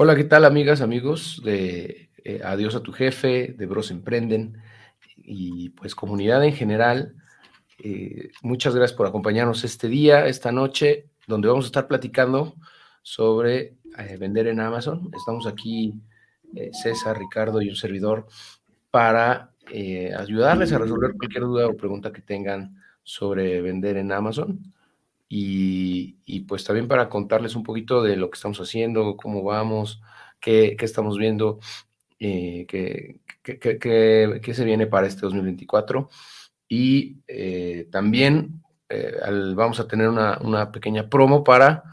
Hola, ¿qué tal amigas, amigos de eh, Adiós a tu jefe, de Bros Emprenden y pues comunidad en general? Eh, muchas gracias por acompañarnos este día, esta noche, donde vamos a estar platicando sobre eh, vender en Amazon. Estamos aquí, César, Ricardo y un servidor, para ayudarles a resolver cualquier duda o pregunta que tengan sobre vender en Amazon. Y, pues también para contarles un poquito de lo que estamos haciendo, cómo vamos, qué, estamos viendo, eh, qué, se viene para este 2024. Y eh, también eh, vamos a tener una, una, pequeña promo para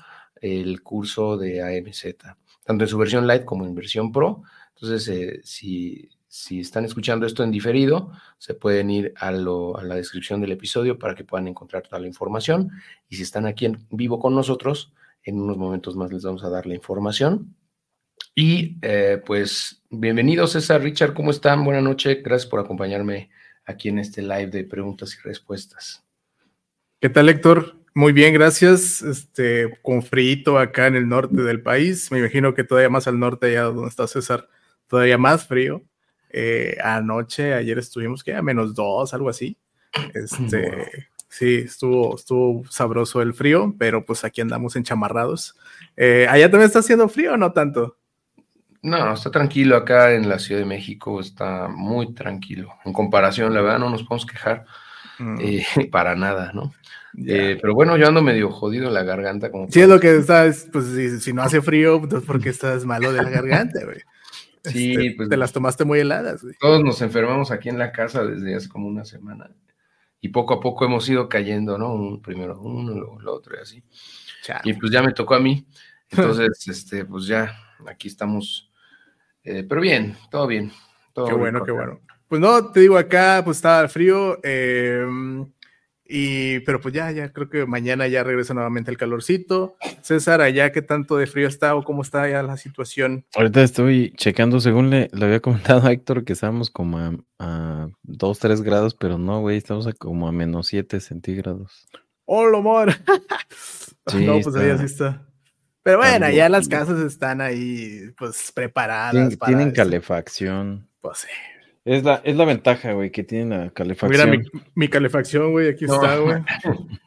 el curso de AMZ, tanto en su versión light como en versión pro. Entonces, si, si están escuchando esto en diferido, se pueden ir a, la descripción del episodio para que puedan encontrar toda la información. Y si están aquí en vivo con nosotros, en unos momentos más les vamos a dar la información. Y eh, pues bienvenidos César, Richard, ¿cómo están? Buenas noches, gracias por acompañarme aquí en este live de preguntas y respuestas. ¿Qué tal, Héctor? Muy bien, gracias. Este, con frío acá en el norte del país. Me imagino que todavía más al norte, allá donde está César, todavía más frío. Eh, anoche, ayer estuvimos que a menos dos, algo así. Este, sí, estuvo, estuvo sabroso el frío, pero pues aquí andamos enchamarrados. Eh, ¿Allá también está haciendo frío o no tanto? No, está tranquilo acá en la Ciudad de México, está muy tranquilo. En comparación, la verdad, no nos podemos quejar mm. eh, para nada, ¿no? pero bueno, yo ando medio jodido en la garganta. Como sí, es lo que estás, pues si, si, no hace frío, entonces porque estás malo de la garganta, güey. Sí, este, pues. Te las tomaste muy heladas, Todos nos enfermamos aquí en la casa desde hace como una semana. Y poco a poco hemos ido cayendo, ¿no? Un, primero uno, luego el otro y así. Y pues ya me tocó a mí. Entonces, este, pues ya, aquí estamos. Eh, pero bien, todo bien. qué bueno, qué bueno. Pues no, te digo, acá pues estaba frío. Eh, y, pero pues ya, ya creo que mañana ya regresa nuevamente el calorcito. César, allá qué tanto de frío está o cómo está ya la situación. Ahorita estoy checando, según le, había comentado a Héctor, que estábamos como a, 2, 3 grados, pero no, güey, estamos a como a menos 7 centígrados. ¡Oh, lo amor! no, pues ahí así está. Pero bueno, ya las casas están ahí, pues preparadas. Tienen, tienen calefacción. Pues sí. Es la, es la ventaja, güey, que tiene la calefacción. Mira mi, calefacción, güey, aquí está, güey.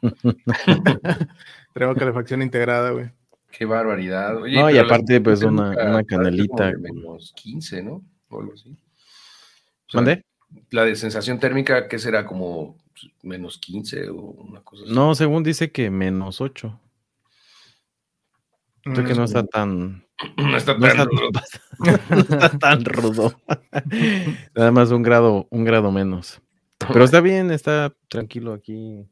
Tengo calefacción integrada, güey. Qué barbaridad. no, y aparte, pues, una, una canalita. Menos 15, ¿no? O algo así. ¿Dónde? La de sensación térmica, ¿qué será? Como menos 15 o una cosa así. No, según dice que menos 8. Creo que no está tan, no está tan rudo. no está tan rudo. Nada más un grado, un grado menos. Pero está bien, está tranquilo aquí,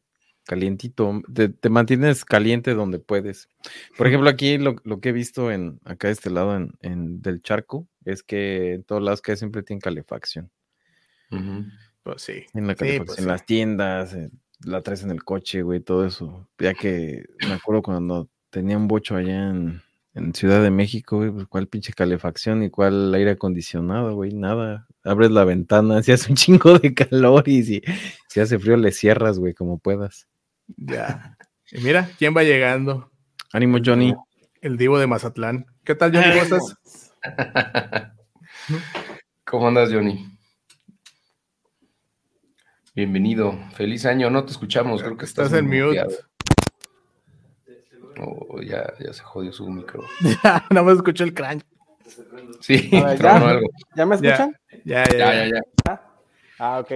calientito. Te, mantienes caliente donde puedes. Por ejemplo, aquí lo, que he visto en acá de este lado en, del charco es que en todos lados que siempre tienen calefacción. Pues sí. En la calefacción, pues en las tiendas, eh, la traes en el coche, güey, todo eso. Ya que me acuerdo cuando tenía un bocho allá en, en Ciudad de México, güey, pues, cuál pinche calefacción y cuál aire acondicionado, güey, nada. Abres la ventana, si hace un chingo de calor y si, si hace frío le cierras, güey, como puedas. Ya. Y mira, ¿quién va llegando? Ánimo, Johnny. El divo de Mazatlán. ¿Qué tal, Johnny? ¿Cómo estás? ¿Cómo andas, Johnny? Bienvenido. Feliz año. No te escuchamos. Creo que estás, estás en mute. Oh, ya, ya se jodió su micro. Ya, no me escucho el crunch. Sí, ¿ya? ¿Ya me escuchan? Ya, ya, ya. ya, ah, ah, ok.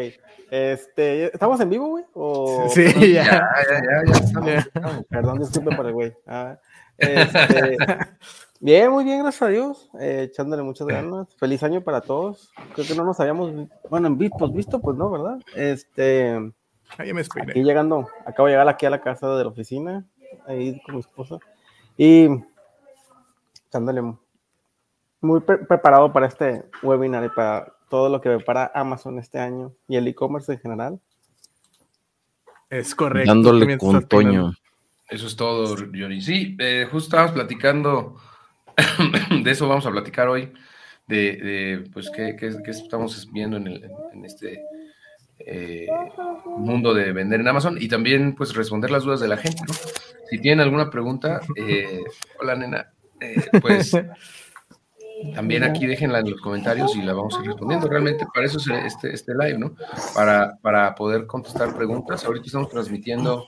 Este, ¿estamos en vivo, güey? Sí, ya. Ya, ya, ya, ya Perdón, disculpe por el güey. Ah, este, bien, muy bien, gracias a Dios. Eh, echándole muchas ganas. Feliz año para todos. Creo que no nos habíamos, bueno, en pues visto, pues no, ¿verdad? Este. Ahí me estoy. Aquí llegando, acabo de llegar aquí a la casa de la oficina ahí con mi esposa. Y dándole muy preparado para este webinar y para todo lo que para Amazon este año y el e-commerce en general. Es correcto. Dándole con Toño. Eso es todo, Johnny. Sí, eh, justo estábamos platicando, de eso vamos a platicar hoy, de, pues qué, estamos viendo en, el, en este eh, mundo de vender en Amazon y también pues responder las dudas de la gente, Si tienen alguna pregunta, eh, hola nena, eh, pues también aquí déjenla en los comentarios y la vamos a ir respondiendo. Realmente para eso es este, este live, ¿no? Para, para poder contestar preguntas. Ahorita estamos transmitiendo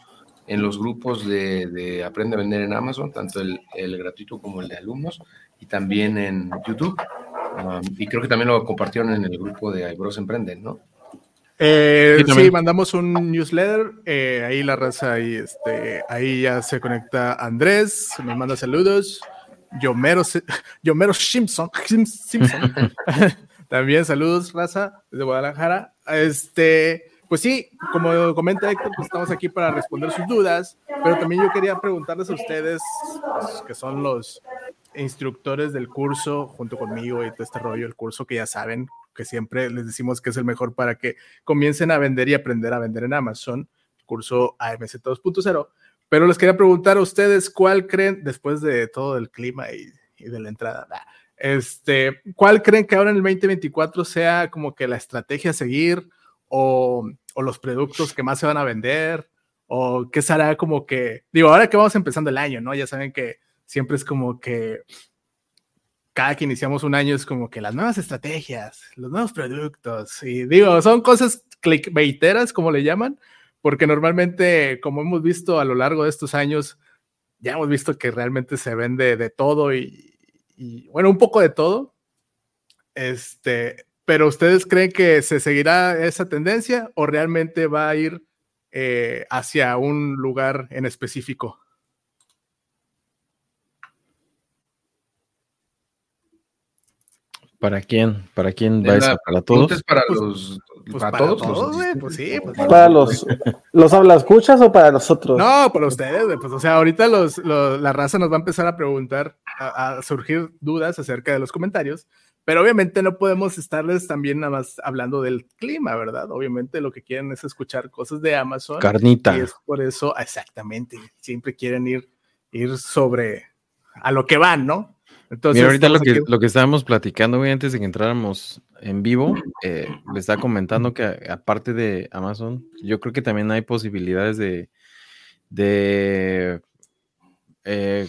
en los grupos de, Aprende a Vender en Amazon, tanto el, gratuito como el de alumnos, y también en YouTube. Um, y creo que también lo compartieron en el grupo de Ibros Emprenden, ¿no? Eh, sí, mandamos un newsletter, eh, ahí la raza, ahí, este, ahí ya se conecta Andrés, nos manda saludos, Yomero, Yomero Simpson, Simpson. también saludos, raza, desde Guadalajara. Este, pues sí, como comenta Héctor, pues estamos aquí para responder sus dudas, pero también yo quería preguntarles a ustedes, pues, que son los instructores del curso, junto conmigo y todo este rollo, el curso que ya saben, que siempre les decimos que es el mejor para que comiencen a vender y aprender a vender en Amazon, curso AMC 2.0. Pero les quería preguntar a ustedes, ¿cuál creen, después de todo el clima y, de la entrada, este, ¿cuál creen que ahora en el 2024 sea como que la estrategia a seguir? o, los productos que más se van a vender, o qué será como que, digo, ahora que vamos empezando el año, ¿no? Ya saben que siempre es como que cada que iniciamos un año es como que las nuevas estrategias, los nuevos productos, y digo, son cosas clickbaiteras, como le llaman, porque normalmente, como hemos visto a lo largo de estos años, ya hemos visto que realmente se vende de todo y, y bueno, un poco de todo. Este, pero ¿ustedes creen que se seguirá esa tendencia o realmente va a ir eh, hacia un lugar en específico? ¿Para quién? ¿Para quién va eso? ¿Para todos? para pues, los pues para, todos, pues sí, pues para los los habla escuchas o para nosotros. No, para ustedes, pues o sea, ahorita los, la raza nos va a empezar a preguntar, a, surgir dudas acerca de los comentarios, pero obviamente no podemos estarles también nada más hablando del clima, ¿verdad? Obviamente lo que quieren es escuchar cosas de Amazon. Carnita. Y es por eso, exactamente, siempre quieren ir, ir sobre a lo que van, ¿no? Entonces, ahorita lo que, lo que estábamos platicando, güey, antes de que entráramos en vivo, eh, le estaba comentando que aparte de Amazon, yo creo que también hay posibilidades de, de eh,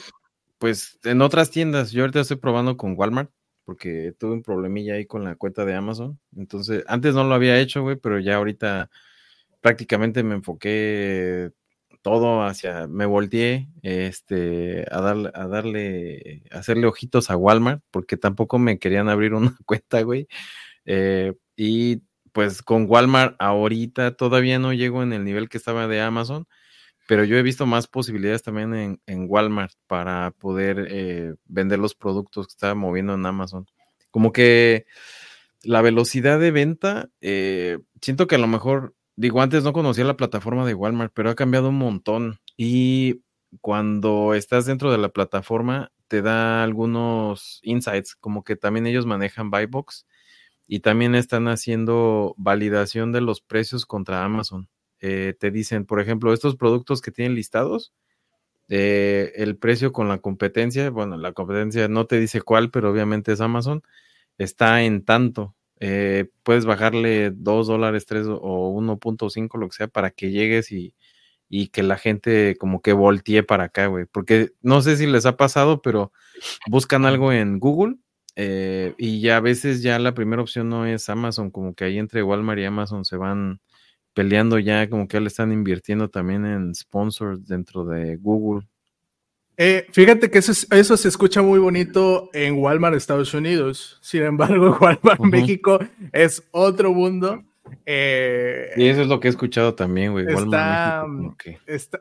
pues en otras tiendas. Yo ahorita estoy probando con Walmart porque tuve un problemilla ahí con la cuenta de Amazon. Entonces, antes no lo había hecho, güey, pero ya ahorita prácticamente me enfoqué todo hacia, me volteé este, a, darle, a darle, a hacerle ojitos a Walmart, porque tampoco me querían abrir una cuenta, güey. Eh, y pues con Walmart ahorita todavía no llego en el nivel que estaba de Amazon, pero yo he visto más posibilidades también en, en Walmart para poder eh, vender los productos que estaba moviendo en Amazon. Como que la velocidad de venta, eh, siento que a lo mejor, digo, antes no conocía la plataforma de Walmart, pero ha cambiado un montón. Y cuando estás dentro de la plataforma, te da algunos insights, como que también ellos manejan Buybox y también están haciendo validación de los precios contra Amazon. Eh, te dicen, por ejemplo, estos productos que tienen listados, eh, el precio con la competencia, bueno, la competencia no te dice cuál, pero obviamente es Amazon, está en tanto. Eh, puedes bajarle 2 dólares, 3 o 1.5, lo que sea, para que llegues y, y que la gente como que voltee para acá, güey. Porque no sé si les ha pasado, pero buscan algo en Google y ya a veces ya la primera opción no es Amazon, como que ahí entre Walmart y Amazon se van peleando ya, como que le están invirtiendo también en sponsors dentro de Google. Eh, fíjate que eso, eso se escucha muy bonito en Walmart Estados Unidos. Sin embargo, Walmart México es otro mundo. Eh, y eso es lo que he escuchado también, güey. Está,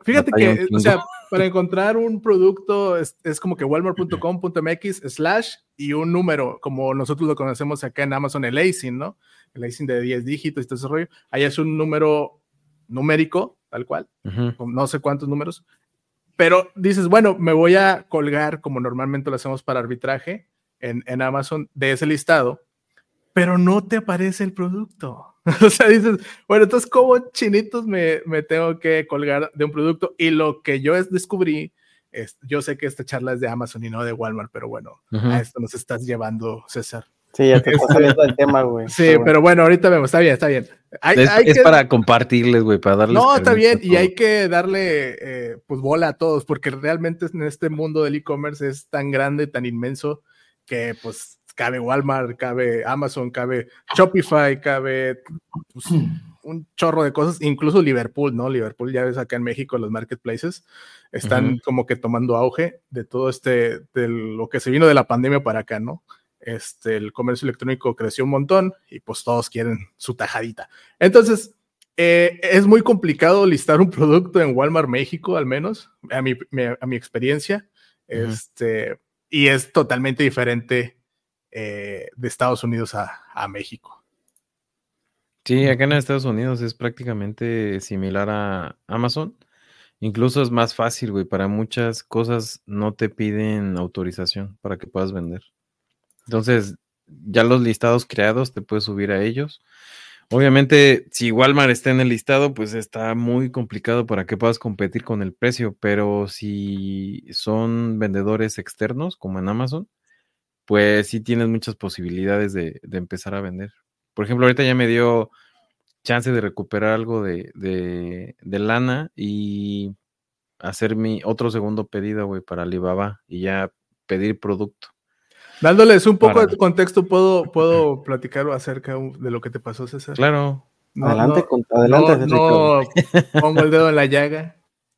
fíjate que, o sea, para encontrar un producto es, es como que walmart.com.mx slash y un número, como nosotros lo conocemos acá en Amazon, el ASIN, ¿no? el leasing de 10 dígitos y todo ese rollo, ahí es un número numérico, tal cual, con no sé cuántos números, pero dices, bueno, me voy a colgar como normalmente lo hacemos para arbitraje en, en Amazon de ese listado, pero no te aparece el producto. o sea, dices, bueno, entonces, ¿cómo chinitos me, me, tengo que colgar de un producto? Y lo que yo descubrí, es, yo sé que esta charla es de Amazon y no de Walmart, pero bueno, a esto nos estás llevando, César. Sí, ya te está saliendo el tema, güey. Sí, pero bueno. ahorita vemos, está bien, está bien. es, para compartirles, güey, para darles. No, está bien, y hay que darle eh, pues bola a todos, porque realmente en este mundo del e-commerce es tan grande, tan inmenso, que pues cabe Walmart, cabe Amazon, cabe Shopify, cabe pues, un chorro de cosas, incluso Liverpool, ¿no? Liverpool, ya ves acá en México, los marketplaces están como que tomando auge de todo este, de lo que se vino de la pandemia para acá, ¿no? Este, el comercio electrónico creció un montón y pues todos quieren su tajadita. Entonces, eh, es muy complicado listar un producto en Walmart México, al menos, a mi, a mi experiencia. Este, y es totalmente diferente eh, de Estados Unidos a, a, México. Sí, acá en Estados Unidos es prácticamente similar a Amazon. Incluso es más fácil, güey. Para muchas cosas no te piden autorización para que puedas vender. Entonces, ya los listados creados te puedes subir a ellos. Obviamente, si Walmart está en el listado, pues está muy complicado para que puedas competir con el precio, pero si son vendedores externos, como en Amazon, pues sí tienes muchas posibilidades de, empezar a vender. Por ejemplo, ahorita ya me dio chance de recuperar algo de, de lana y hacer mi otro segundo pedido, güey, para Alibaba y ya pedir producto. Dándoles un poco de contexto, ¿puedo, puedo platicar acerca de lo que te pasó, César? Claro. adelante, adelante. No, pongo el dedo en la llaga.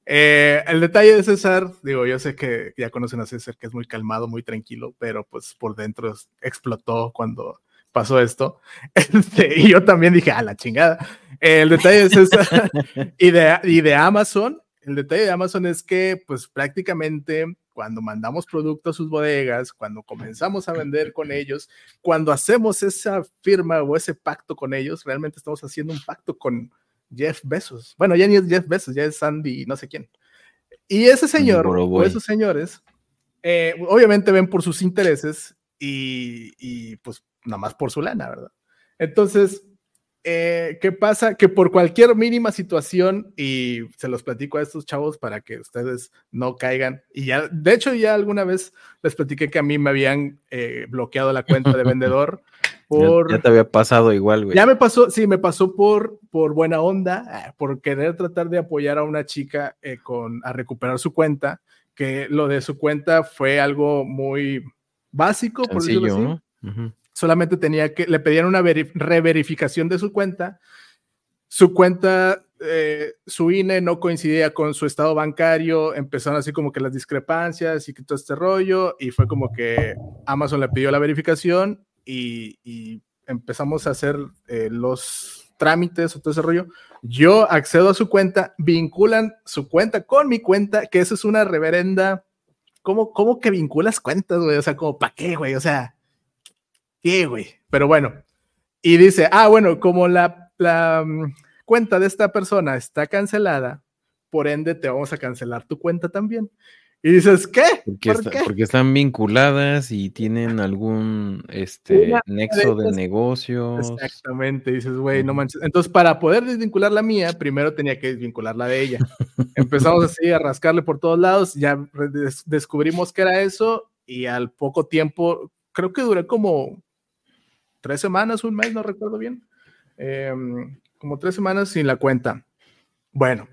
Eh, el detalle de César, digo, yo sé que ya conocen a César, que es muy calmado, muy tranquilo, pero pues por dentro explotó cuando pasó esto. Este, y yo también dije, a la chingada. el detalle de César y de, y de Amazon, el detalle de Amazon es que pues prácticamente cuando mandamos productos a sus bodegas, cuando comenzamos a vender con ellos, cuando hacemos esa firma o ese pacto con ellos, realmente estamos haciendo un pacto con Jeff Bezos. Bueno, ya ni es Jeff Bezos, ya es Sandy, no sé quién. Y ese señor o esos señores, eh, obviamente ven por sus intereses y, y pues nada más por su lana, ¿verdad? Entonces, eh, ¿qué pasa? Que por cualquier mínima situación, y se los platico a estos chavos para que ustedes no caigan, y ya, de hecho ya alguna vez les platiqué que a mí me habían eh, bloqueado la cuenta de vendedor. Por, ya, te había pasado igual, güey. Ya me pasó, sí, me pasó por, por buena onda, eh, por querer tratar de apoyar a una chica con, a recuperar su cuenta, que lo de su cuenta fue algo muy básico, por decirlo así solamente tenía que, le pedían una reverificación de su cuenta. Su cuenta, eh, su INE no coincidía con su estado bancario, empezaron así como que las discrepancias y todo este rollo, y fue como que Amazon le pidió la verificación y, empezamos a hacer eh, los trámites o todo ese rollo. Yo accedo a su cuenta, vinculan su cuenta con mi cuenta, que eso es una reverenda. ¿Cómo, cómo que vinculas cuentas, güey? O sea, como, ¿para qué, güey? O sea, güey? Pero bueno. Y dice, ah, bueno, como la, la mm, cuenta de esta persona está cancelada, por ende te vamos a cancelar tu cuenta también. Y dices, ¿qué? Porque, están vinculadas y tienen algún este, nexo de, negocios. Exactamente, dices, güey, no manches. Entonces, para poder desvincular la mía, primero tenía que desvincular la de ella. Empezamos así a rascarle por todos lados, ya descubrimos que era eso y al poco tiempo, creo que duré como tres semanas, un mes, no recuerdo bien. Em, como tres semanas sin la cuenta. Bueno,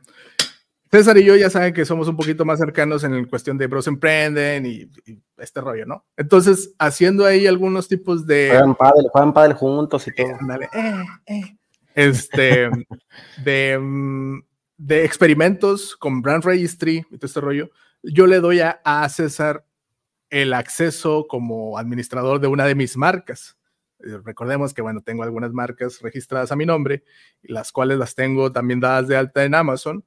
César y yo ya saben que somos un poquito más cercanos en cuestión de Bros Emprenden y, este rollo, ¿no? Entonces, haciendo ahí algunos tipos de... Juegan padre, juegan padre juntos y todo. Eh, eh, este, de, mm, de experimentos con Brand Registry y todo este rollo, yo le doy a, a César el acceso como administrador de una de mis marcas. Eh, recordemos que, bueno, tengo algunas marcas registradas a mi nombre, las cuales las tengo también dadas de alta en Amazon.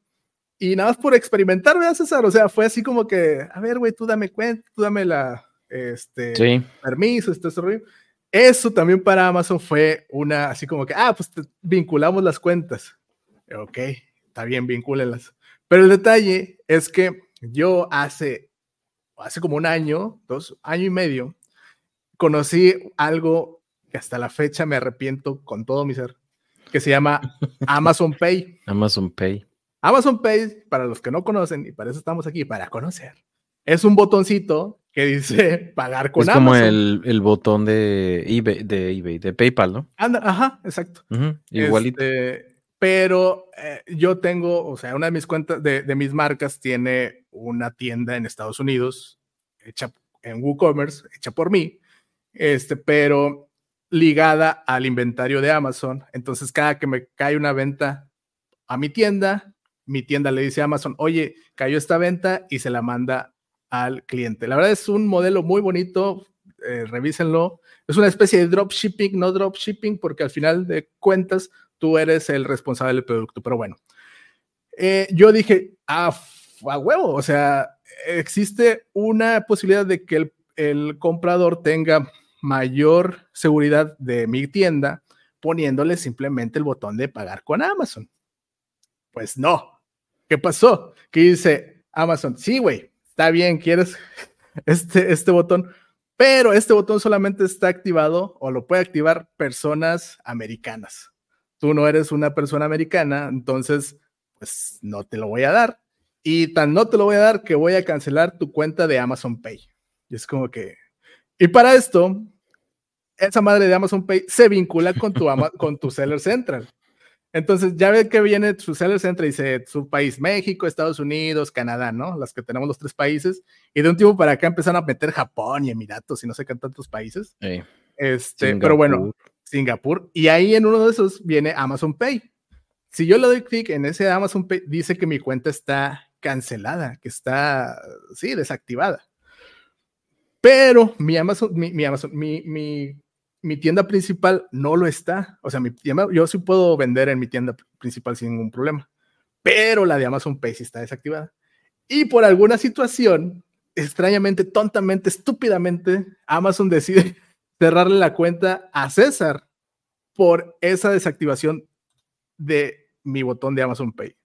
Y nada más por experimentar, ¿verdad, César? O sea, fue así como que, a ver, güey, tú dame cuenta, tú dame la, este, permiso, este rollo. Eso también para Amazon fue una, así como que, ah, pues vinculamos las cuentas. Ok, está bien, vincúlenlas. Pero el detalle es que yo hace, hace como un año, dos, año y medio, conocí algo hasta la fecha me arrepiento con todo mi ser, que se llama Amazon Pay. Amazon Pay. Amazon Pay, para los que no conocen, y para eso estamos aquí, para conocer, es un botoncito que dice pagar con Amazon. Es como el, botón de eBay, de eBay, de PayPal, ¿no? ajá, exacto. igualito. Este, pero eh, yo tengo, o sea, una de mis cuentas, de, de, mis marcas, tiene una tienda en Estados Unidos, hecha en WooCommerce, hecha por mí, este, pero ligada al inventario de Amazon. Entonces, cada que me cae una venta a mi tienda, mi tienda le dice a Amazon, oye, cayó esta venta y se la manda al cliente. La verdad es un modelo muy bonito, eh, revísenlo. Es una especie de dropshipping, no dropshipping, porque al final de cuentas tú eres el responsable del producto. Pero bueno, eh, yo dije, a, a, huevo, o sea, existe una posibilidad de que el comprador tenga mayor seguridad de mi tienda poniéndole simplemente el botón de pagar con Amazon. Pues no. ¿Qué pasó? Que dice Amazon, sí, güey, está bien, quieres este, este botón, pero este botón solamente está activado o lo puede activar personas americanas. Tú no eres una persona americana, entonces, pues no te lo voy a dar. Y tan no te lo voy a dar que voy a cancelar tu cuenta de Amazon Pay. Y es como que... Y para esto, esa madre de Amazon Pay se vincula con tu, con tu Seller Central. Entonces, ya ve que viene su Seller Central y dice su país, México, Estados Unidos, Canadá, ¿no? Las que tenemos los tres países. Y de un tiempo para acá empezaron a meter Japón y Emiratos y no sé qué tantos países. Este, pero bueno, Singapur. Y ahí en uno de esos viene Amazon Pay. Si yo le doy clic en ese Amazon Pay, dice que mi cuenta está cancelada, que está, sí, desactivada. Pero mi Amazon, mi, mi Amazon, mi, mi mi tienda principal no lo está. O sea, mi tienda, yo sí puedo vender en mi tienda principal sin ningún problema, pero la de Amazon Pay sí está desactivada. Y por alguna situación, extrañamente, tontamente, estúpidamente, Amazon decide cerrarle la cuenta a César por esa desactivación de mi botón de Amazon Pay.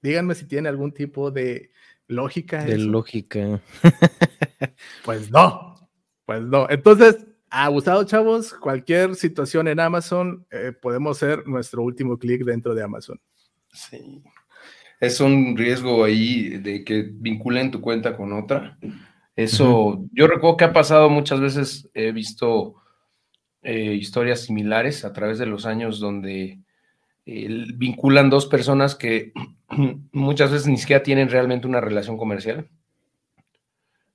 Díganme si tiene algún tipo de lógica. De lógica. pues no, pues no. Entonces, ha gustado, chavos. Cualquier situación en Amazon, eh, podemos ser nuestro último clic dentro de Amazon. Sí. Es un riesgo ahí de que vinculen tu cuenta con otra. Eso, yo recuerdo que ha pasado muchas veces, he visto eh, historias similares a través de los años donde eh, vinculan dos personas que muchas veces ni siquiera tienen realmente una relación comercial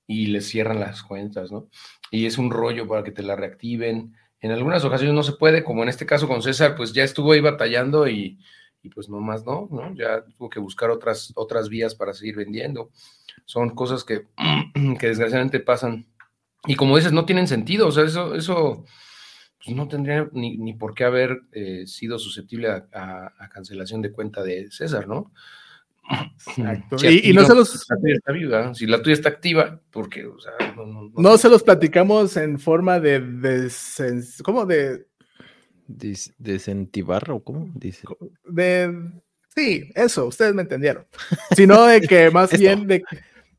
y les cierran las cuentas, ¿no? Y es un rollo para que te la reactiven. En algunas ocasiones no se puede, como en este caso con César, pues ya estuvo ahí batallando y, y pues no más, ¿no? ¿no? Ya tuvo que buscar otras, otras vías para seguir vendiendo. Son cosas que, que desgraciadamente pasan. Y como dices, no tienen sentido, o sea, eso, eso pues no tendría ni, ni por qué haber eh, sido susceptible a, a cancelación de cuenta de César, ¿no? Exacto. y, y, no se los. La tuya está viva, si la tuya está activa, porque, o sea, no, no, no se los platicamos en forma de. de ¿Cómo de.? ¿Desentivar o cómo? Dice. De. Sí, eso, ustedes me entendieron. Sino de que más bien de,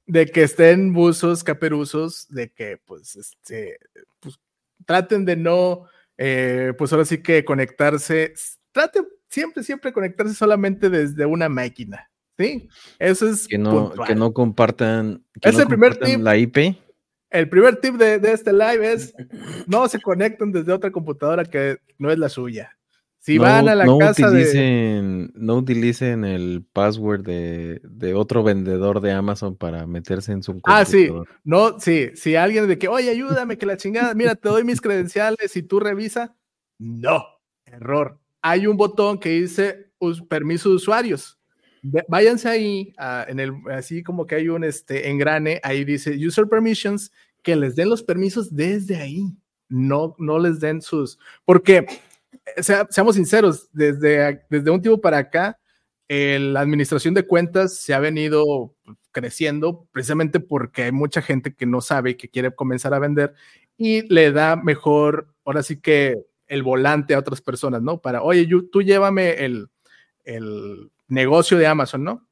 de, que estén buzos, caperuzos, de que pues, este, pues traten de no, eh, pues ahora sí que conectarse, traten siempre, siempre conectarse solamente desde una máquina Sí, eso es. Que no, que no compartan. Que es no el primer tip. La IP. El primer tip de, de, este live es: no se conecten desde otra computadora que no es la suya. Si no, van a la no casa utilicen, de... No utilicen el password de, de, otro vendedor de Amazon para meterse en su computador. Ah, sí. No, sí. Si alguien de que, oye, ayúdame, que la chingada, mira, te doy mis credenciales y tú revisa. No, error. Hay un botón que dice permiso de usuarios váyanse ahí, uh, en el, así como que hay un este, engrane, ahí dice User Permissions, que les den los permisos desde ahí, no, no les den sus, porque, eh, sea, seamos sinceros, desde, desde un tiempo para acá, eh, la administración de cuentas se ha venido creciendo precisamente porque hay mucha gente que no sabe que quiere comenzar a vender y le da mejor, ahora sí que el volante a otras personas, ¿no? Para, oye, tú llévame el negocio de Amazon, ¿no?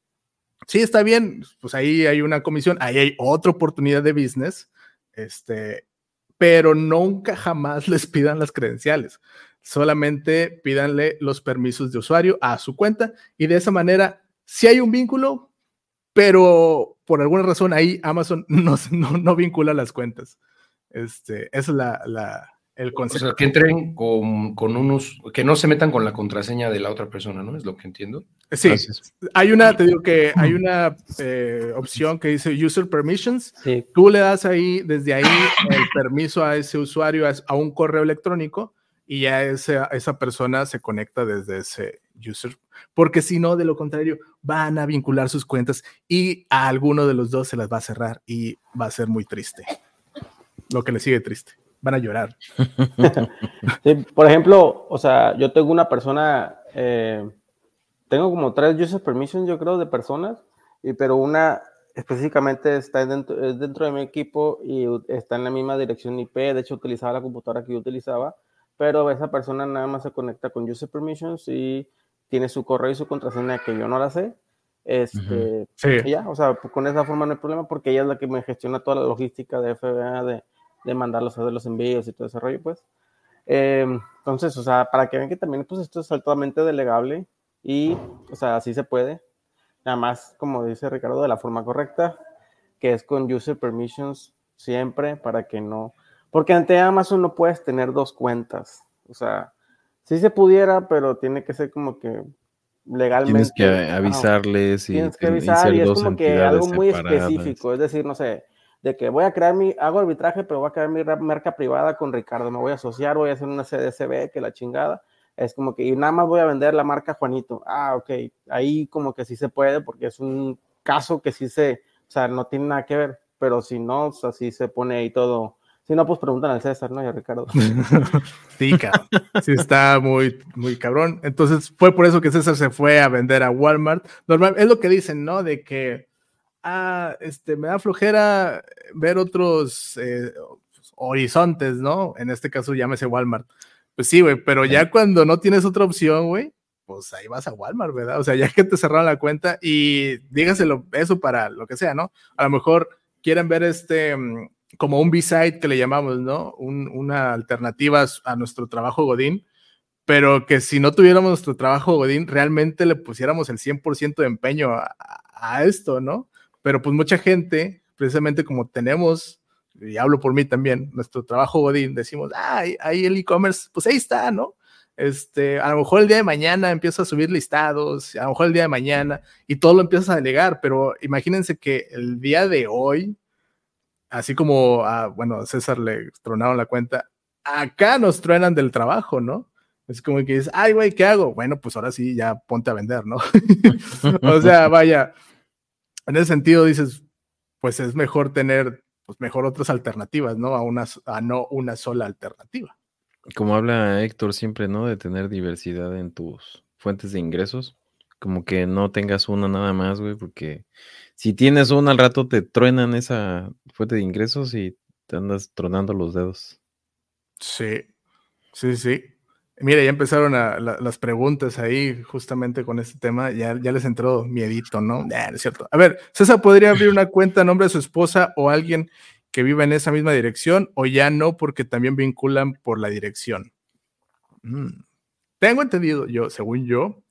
Sí, está bien, pues ahí hay una comisión, ahí hay otra oportunidad de business, este, pero nunca jamás les pidan las credenciales, solamente pídanle los permisos de usuario a su cuenta y de esa manera, si hay un vínculo, pero por alguna razón ahí Amazon no, no, no vincula las cuentas. Este, esa es la, la, el O concepto. sea, que entren con, con unos, que no se metan con la contraseña de la otra persona, ¿no? Es lo que entiendo. Sí, hay una, te digo que hay una eh, opción que dice User Permissions. Sí, Tú le das ahí, desde ahí, el permiso a ese usuario, a, a un correo electrónico, y ya esa, esa persona se conecta desde ese user. Porque si no, de lo contrario, van a vincular sus cuentas y a alguno de los dos se las va a cerrar y va a ser muy triste. Lo que le sigue triste. Van a llorar. Sí, por ejemplo, o sea, yo tengo una persona, eh, tengo como tres user permissions, yo creo, de personas, y, pero una específicamente está dentro, es dentro de mi equipo y está en la misma dirección IP, de hecho utilizaba la computadora que yo utilizaba, pero esa persona nada más se conecta con user permissions y tiene su correo y su contraseña que yo no la sé. Este, Sí. y ya, o sea, pues, con esa forma no hay problema porque ella es la que me gestiona toda la logística de FBA, de, de mandarlos a hacer los envíos y todo ese rollo, pues. Eh, entonces, o sea, para que vean que también, pues esto es altamente delegable y, o sea, así se puede. Nada más, como dice Ricardo, de la forma correcta, que es con user permissions siempre para que no. Porque ante Amazon no puedes tener dos cuentas. O sea, sí se pudiera, pero tiene que ser como que legalmente. Tienes que avisarles y, tienes que avisar y es como que algo muy separadas. específico, es decir, no sé, de que voy a crear mi, hago arbitraje, pero voy a crear mi marca privada con Ricardo, me voy a asociar, voy a hacer una CDCB, que la chingada, es como que, y nada más voy a vender la marca Juanito, ah, ok, ahí como que sí se puede, porque es un caso que sí se, o sea, no tiene nada que ver, pero si no, o sea, se pone ahí todo, si no, pues preguntan al César, ¿no? Y a Ricardo. Sí, cabrón. Sí, está muy, muy cabrón. Entonces fue por eso que César se fue a vender a Walmart. Normal, es lo que dicen, ¿no? De que, ah, este, me da flojera ver otros eh, horizontes, ¿no? En este caso llámese Walmart. Pues sí, güey, pero ya cuando no tienes otra opción, güey, pues ahí vas a Walmart, ¿verdad? O sea, ya que te cerraron la cuenta y dígaselo eso para lo que sea, ¿no? A lo mejor quieren ver este mm, como un B-side que le llamamos, ¿no? Un- una alternativa a, nuestro trabajo Godín, pero que si no tuviéramos nuestro trabajo Godín, realmente le pusiéramos el 100% de empeño a esto, ¿no? Pero pues mucha gente, precisamente como tenemos, y hablo por mí también, nuestro trabajo Godín, decimos, ah, ahí- el e-commerce, pues ahí está, ¿no? Este, a lo mejor el día de mañana empiezo a subir listados, a lo mejor el día de mañana, y todo lo empiezas a delegar, pero imagínense que el día de hoy, así como a, bueno, a César le tronaron la cuenta, acá nos truenan del trabajo, ¿no? Es como que dices, ay, güey, ¿qué hago? Bueno, pues ahora sí, ya ponte a vender, ¿no? o sea, vaya, en ese sentido dices, pues es mejor tener, pues mejor otras alternativas, ¿no? A, una, a no una sola alternativa. Como habla Héctor siempre, ¿no? De tener diversidad en tus fuentes de ingresos. Como que no tengas una nada más, güey, porque si tienes una al rato te truenan esa fuente de ingresos y te andas tronando los dedos. Sí, sí, sí. Mira, ya empezaron a, la- las preguntas ahí justamente con este tema, ya, les entró miedito, ¿no? Nah, es cierto. A ver, César podría abrir una cuenta a nombre de su esposa o alguien que viva en esa misma dirección o ya no porque también vinculan por la dirección. Mm. Tengo entendido yo, según yo,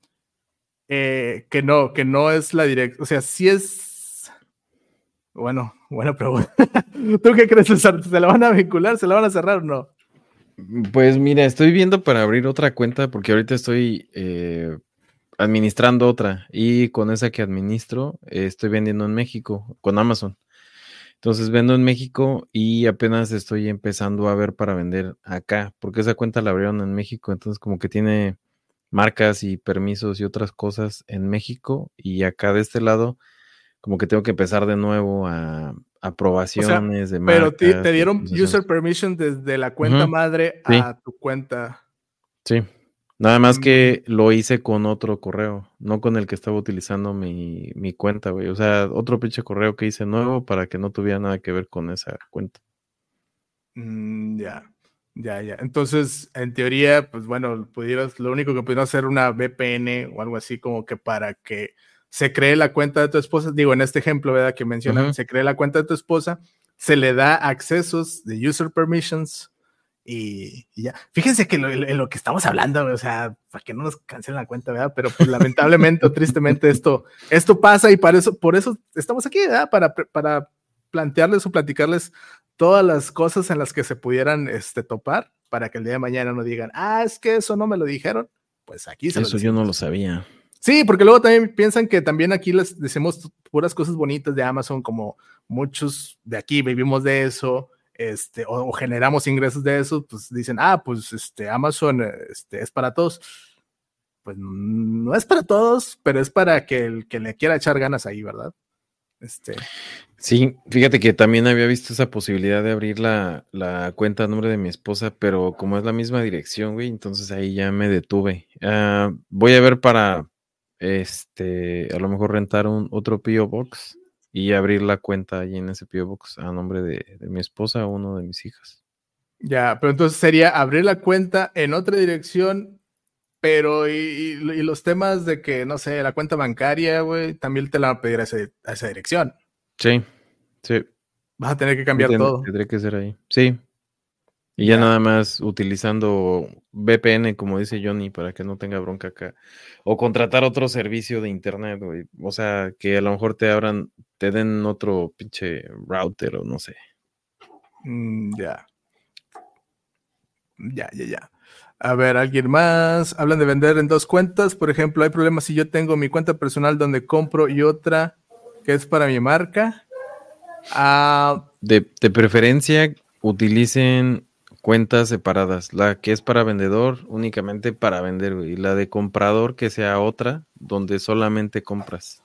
eh, que no, que no es la dirección, o sea, sí es... Bueno, buena pregunta. ¿Tú qué crees, César? ¿Se la van a vincular? ¿Se la van a cerrar o no? Pues mira, estoy viendo para abrir otra cuenta porque ahorita estoy eh, administrando otra y con esa que administro estoy vendiendo en México con Amazon. Entonces vendo en México y apenas estoy empezando a ver para vender acá porque esa cuenta la abrieron en México, entonces como que tiene marcas y permisos y otras cosas en México y acá de este lado como que tengo que empezar de nuevo a aprobaciones de Pero te, marcas te y dieron user permission desde la cuenta madre sí. a tu cuenta. Sí. Nada más Mm. que lo hice con otro correo, no con el que estaba utilizando mi, mi cuenta, güey. O sea, otro pinche correo que hice nuevo para que no tuviera nada que ver con esa cuenta. Mm, ya, ya, ya. Entonces, en teoría, pues bueno, pudieras, lo único que pudieras hacer una VPN o algo así como que para que se cree la cuenta de tu esposa, digo, en este ejemplo, ¿verdad? Que mencionan, se cree la cuenta de tu esposa, se le da accesos de user permissions y, y ya. Fíjense que lo, en lo que estamos hablando, o sea, para que no nos cancelen la cuenta, ¿verdad? Pero pues, lamentablemente o tristemente esto, esto pasa y para eso, por eso estamos aquí, ¿verdad? Para, para plantearles o platicarles todas las cosas en las que se pudieran este, topar para que el día de mañana no digan, ah, es que eso no me lo dijeron. Pues aquí se Eso yo no lo sabía. Sí, porque luego también piensan que también aquí les decimos puras cosas bonitas de Amazon, como muchos de aquí vivimos de eso, este, o, generamos ingresos de eso, pues dicen, ah, pues este, Amazon este, es para todos. Pues no es para todos, pero es para que el que le quiera echar ganas ahí, ¿verdad? Este. Sí, fíjate que también había visto esa posibilidad de abrir la, cuenta a nombre de mi esposa, pero como es la misma dirección, güey, entonces ahí ya me detuve. Ah, voy a ver para, este, a lo mejor rentar un otro P.O. Box y abrir la cuenta ahí en ese P.O. Box a nombre de, mi esposa o uno de mis hijas. Ya, pero entonces sería abrir la cuenta en otra dirección, pero y, los temas de que, no sé, la cuenta bancaria, güey, también te la va a pedir a, esa dirección. Sí, sí. Vas a tener que cambiar todo. Tendré que ser ahí. Sí. Y ya, nada más utilizando VPN, como dice Johnny, para que no tenga bronca acá. O contratar otro servicio de internet, güey. O sea, que a lo mejor te abran, te den otro pinche router o no sé. Mm, ya. Ya, ya, ya. A ver, ¿alguien más? Hablan de vender en dos cuentas. Por ejemplo, hay problemas si yo tengo mi cuenta personal donde compro y otra que es para mi marca. Ah, de, preferencia, utilicen cuentas separadas. La que es para vendedor, únicamente para vender, y la de comprador, que sea otra, donde solamente compras.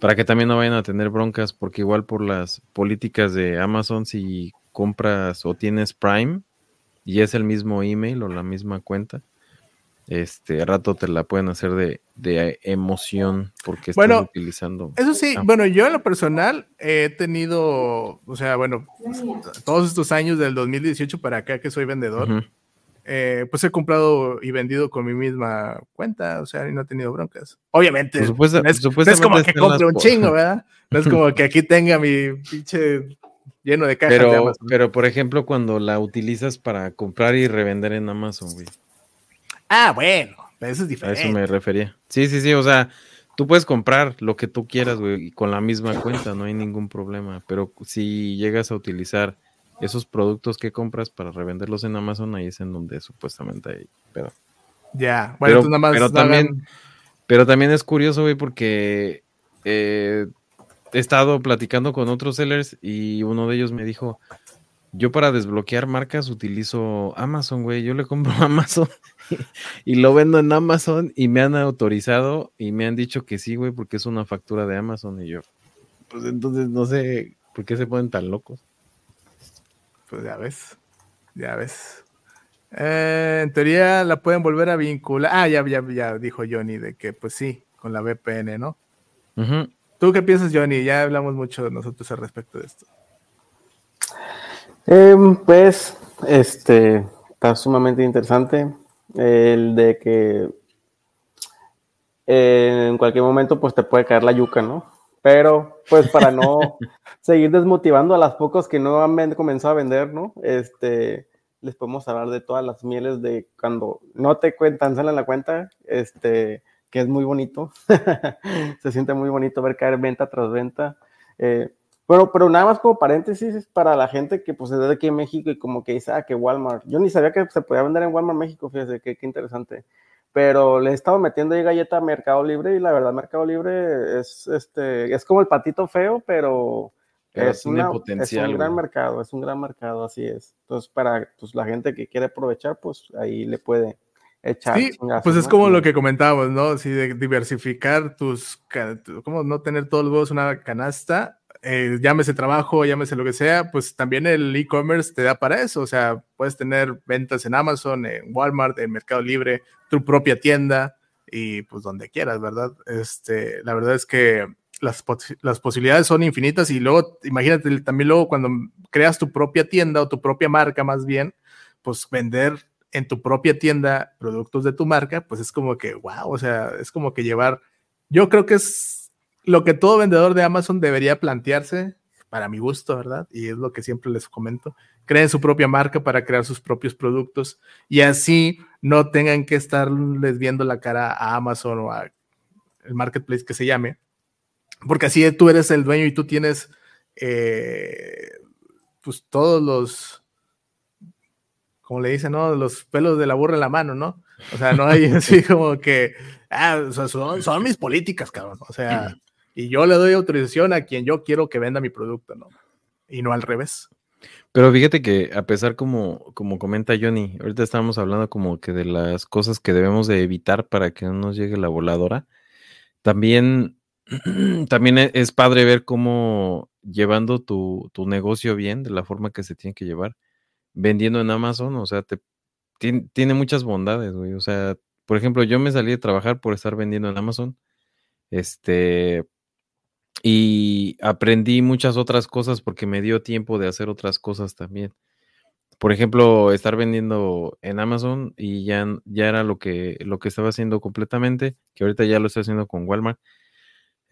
Para que también no vayan a tener broncas, porque igual por las políticas de Amazon, si compras o tienes Prime y es el mismo email o la misma cuenta, este rato te la pueden hacer de, emoción porque bueno, estás utilizando. Eso sí, ah. bueno, yo en lo personal he tenido, o sea, bueno, todos estos años del 2018 para acá que soy vendedor, eh, pues he comprado y vendido con mi misma cuenta, o sea, y no he tenido broncas. Obviamente, no, es, como que compre un chingo, ¿verdad? No es como que aquí tenga mi pinche lleno de cajas pero, de Amazon. Pero, por ejemplo, cuando la utilizas para comprar y revender en Amazon, güey. Ah, bueno, eso es diferente. A eso me refería. Sí, sí, sí, o sea, tú puedes comprar lo que tú quieras, güey, con la misma cuenta, no hay ningún problema. Pero si llegas a utilizar esos productos que compras para revenderlos en Amazon, ahí es en donde supuestamente hay pero Ya, bueno, pero, nada más. Pero también, pero también es curioso, güey, porque eh, he estado platicando con otros sellers y uno de ellos me dijo, yo para desbloquear marcas utilizo Amazon, güey. Yo le compro Amazon y lo vendo en Amazon y me han autorizado y me han dicho que sí, güey, porque es una factura de Amazon. Y yo, pues entonces no sé por qué se ponen tan locos. Pues ya ves, ya ves. Eh, en teoría la pueden volver a vincular. Ah, ya, ya, ya dijo Johnny de que pues sí, con la VPN, ¿no? ¿Tú qué piensas, Johnny? Ya hablamos mucho nosotros al respecto de esto. Em, pues, este, está sumamente interesante el de que en cualquier momento pues te puede caer la yuca, ¿no? Pero pues para no seguir desmotivando a las pocos que no han comenzado a vender, ¿no? Este, les podemos hablar de todas las mieles de cuando no te cuentan, salen la cuenta, este, que es muy bonito. Se siente muy bonito ver caer venta tras venta. Eh, bueno, pero nada más como paréntesis es para la gente que pues es de aquí en México y como que dice, ah, que Walmart. Yo ni sabía que se podía vender en Walmart México, fíjese, qué, qué interesante. Pero le he estado metiendo ahí galleta a Mercado Libre y la verdad Mercado Libre es, este, es como el patito feo, pero, es, una, es, un gran mercado, es un gran mercado, así es. Entonces, para pues, la gente que quiere aprovechar, pues ahí le puede echar. Sí, pues es como lo que comentábamos, ¿no? Sí, de diversificar tus, como no tener todos los huevos en una canasta eh, llámese trabajo, llámese lo que sea, pues también el e-commerce te da para eso. O sea, puedes tener ventas en Amazon, en Walmart, en Mercado Libre, tu propia tienda y pues donde quieras, ¿verdad? Este, la verdad es que las, las posibilidades son infinitas y luego, imagínate también luego cuando creas tu propia tienda o tu propia marca más bien, pues vender en tu propia tienda productos de tu marca, pues es como que, wow, o sea, es como que llevar, yo creo que es lo que todo vendedor de Amazon debería plantearse, para mi gusto, ¿verdad? Y es lo que siempre les comento. Creen su propia marca para crear sus propios productos y así no tengan que estarles viendo la cara a Amazon o a el marketplace que se llame, porque así tú eres el dueño y tú tienes eh, pues todos los como le dicen, ¿no? Los pelos de la burra en la mano, ¿no? O sea, no hay así como que, ah, son, son mis políticas, cabrón. O sea, y yo le doy autorización a quien yo quiero que venda mi producto, ¿no? Y no al revés. Pero fíjate que a pesar como, como comenta Johnny, ahorita estamos hablando como que de las cosas que debemos de evitar para que no nos llegue la voladora, también, también e, es padre ver cómo llevando tu, tu negocio bien, de la forma que se tiene que llevar, vendiendo en Amazon, o sea, te, tiene, tiene muchas bondades, güey. O sea, por ejemplo, yo me salí de trabajar por estar vendiendo en Amazon. Este, y aprendí muchas otras cosas porque me dio tiempo de hacer otras cosas también. Por ejemplo, estar vendiendo en Amazon y ya, ya era lo que, lo que estaba haciendo completamente, que ahorita ya lo estoy haciendo con Walmart.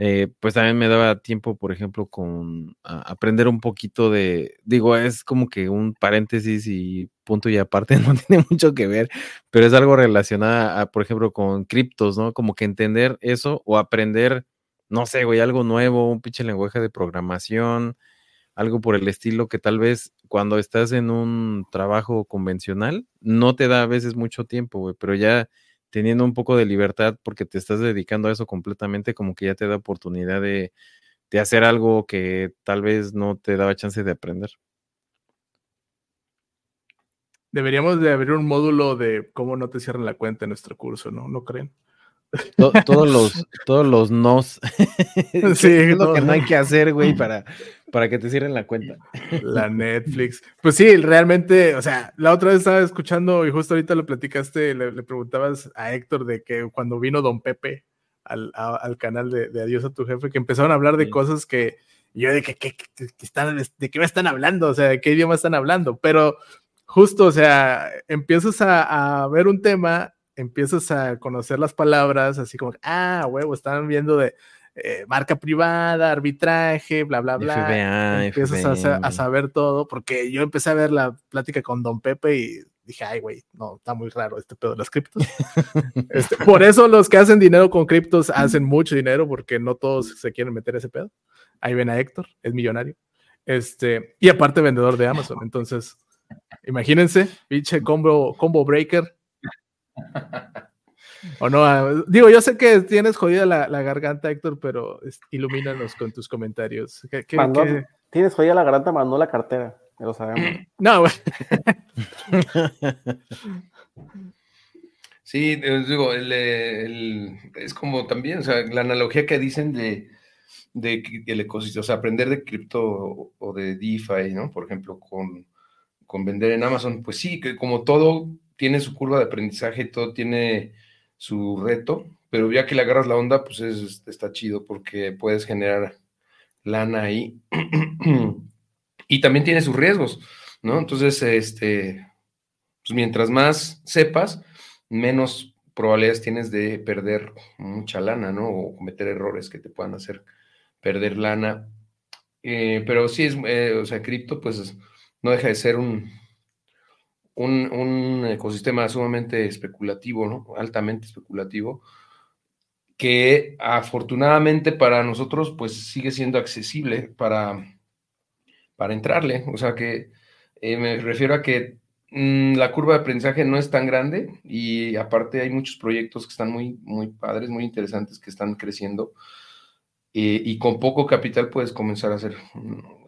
Eh, pues también me daba tiempo, por ejemplo, con aprender un poquito de, digo, es como que un paréntesis y punto y aparte, no tiene mucho que ver, pero es algo relacionado, a, por ejemplo, con criptos, ¿no? Como que entender eso o aprender, no sé, güey, algo nuevo, un pinche lenguaje de programación, algo por el estilo que tal vez cuando estás en un trabajo convencional no te da a veces mucho tiempo, güey, pero ya teniendo un poco de libertad porque te estás dedicando a eso completamente, como que ya te da oportunidad de, hacer algo que tal vez no te daba chance de aprender. Deberíamos de abrir un módulo de cómo no te cierran la cuenta en nuestro curso, ¿no? ¿No creen? Todos los, todos los nos. sí, es lo que no hay que hacer, güey, para, para que te cierren la cuenta. La Netflix. Pues sí, realmente, o sea, la otra vez estaba escuchando y justo ahorita lo platicaste, le, preguntabas a Héctor de que cuando vino Don Pepe al, al canal de, Adiós a tu jefe, que empezaron a hablar de cosas que yo de que, que, están, de qué me están hablando, o sea, de qué idioma están hablando, pero justo, o sea, empiezas a, a ver un tema empiezas a conocer las palabras, así como, ah, huevo, están viendo de eh, marca privada, arbitraje, bla, bla, bla. empiezas A, saber todo, porque yo empecé a ver la plática con Don Pepe y dije, ay, güey, no, está muy raro este pedo de las criptos. Este, por eso los que hacen dinero con criptos hacen mucho dinero, porque no todos se quieren meter ese pedo. Ahí ven a Héctor, es millonario. Este, y aparte vendedor de Amazon. Entonces, imagínense, pinche combo, combo breaker, o no, ah, digo, yo sé que tienes jodida la, garganta, Héctor, pero ilumínanos con tus comentarios. Tienes jodida la garganta, mandó la cartera, lo sabemos. No, Sí, digo, es como también, o sea, la analogía que dicen de, de, el ecosistema, o sea, aprender de cripto o de DeFi, ¿no? Por ejemplo, con, con vender en Amazon, pues sí, que como todo tiene su curva de aprendizaje, todo tiene su reto, pero ya que le agarras la onda, pues es, está chido porque puedes generar lana ahí. y también tiene sus riesgos, ¿no? Entonces, este, pues mientras más sepas, menos probabilidades tienes de perder mucha lana, ¿no? O cometer errores que te puedan hacer perder lana. Eh, pero sí es, eh, o sea, cripto, pues no deja de ser un, un, ecosistema sumamente especulativo, ¿no? altamente especulativo, que afortunadamente para nosotros pues sigue siendo accesible para, para entrarle. O sea que eh, me refiero a que mm, la curva de aprendizaje no es tan grande y aparte hay muchos proyectos que están muy, muy padres, muy interesantes, que están creciendo. Eh, y con poco capital puedes comenzar a hacer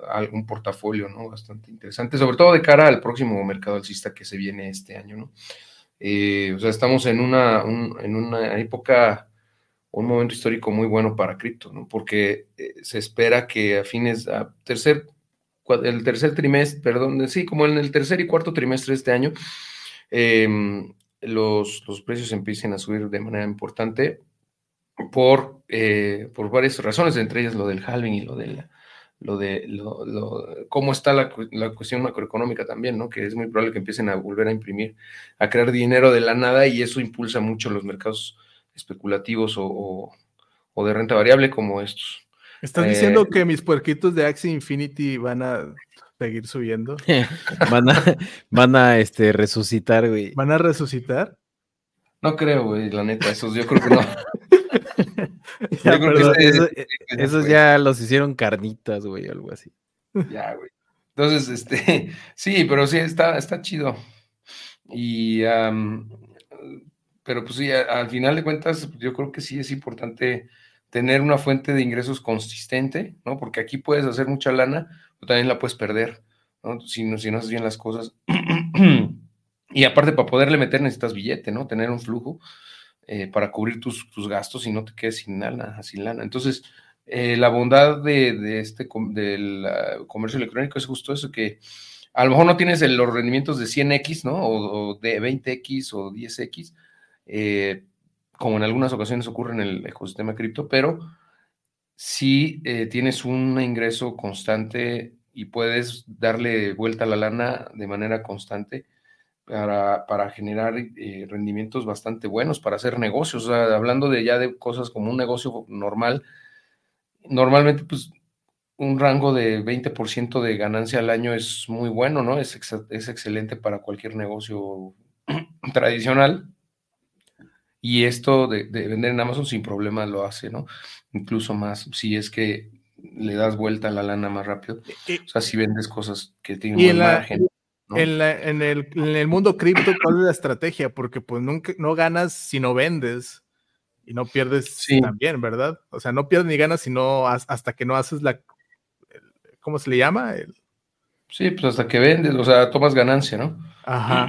algún portafolio, ¿no? Bastante interesante, sobre todo de cara al próximo mercado alcista que se viene este año, ¿no? Eh, o sea, estamos en una, en una época, un momento histórico muy bueno para cripto, ¿no? Porque eh, se espera que a fines, a tercer, el tercer trimestre, perdón, sí, como en el tercer y cuarto trimestre de este año, em, los, los precios empiecen a subir de manera importante por, eh, por varias razones, entre ellas lo del halving y lo de la, lo de lo, cómo está la, cuestión macroeconómica también, ¿no? Que es muy probable que empiecen a volver a imprimir, a crear dinero de la nada y eso impulsa mucho los mercados especulativos o, de renta variable como estos. ¿Estás diciendo eh, que mis puerquitos de Axie Infinity van a seguir subiendo? van a, van a este, resucitar, güey. ¿Van a resucitar? No creo, güey, la neta, esos yo creo que no. esos ya los hicieron carnitas, güey, algo así. Ya, güey. Entonces, este, sí, pero sí, está, está chido. Y, pero pues sí, al final de cuentas, yo creo que sí es importante tener una fuente de ingresos consistente, ¿no? Porque aquí puedes hacer mucha lana, pero también la puedes perder, ¿no? Si no, si no haces bien las cosas. y aparte, para poderle meter necesitas billete, ¿no? Tener un flujo eh, para cubrir tus, tus, gastos y no te quedes sin lana, sin lana. Entonces, eh, la bondad de, este del comercio electrónico es justo eso, que a lo mejor no tienes los rendimientos de 100x, ¿no? O, de 20x o 10x, eh, como en algunas ocasiones ocurre en el ecosistema cripto, pero si tienes un ingreso constante y puedes darle vuelta a la lana de manera constante para, para generar rendimientos bastante buenos, para hacer negocios. hablando de ya de cosas como un negocio normal, normalmente pues un rango de 20% de ganancia al año es muy bueno, ¿no? Es, es excelente para cualquier negocio tradicional. Y esto de, vender en Amazon sin problema lo hace, ¿no? Incluso más, si es que le das vuelta a la lana más rápido. o sea, si vendes cosas que tienen buen margen. En, el, en, el, mundo cripto, ¿cuál es la estrategia? Porque pues nunca, no ganas si no vendes y no pierdes también, ¿verdad? O sea, no pierdes ni ganas sino hasta que no haces la, ¿cómo se le llama? Sí, pues hasta que vendes, o sea, tomas ganancia, ¿no? Ajá.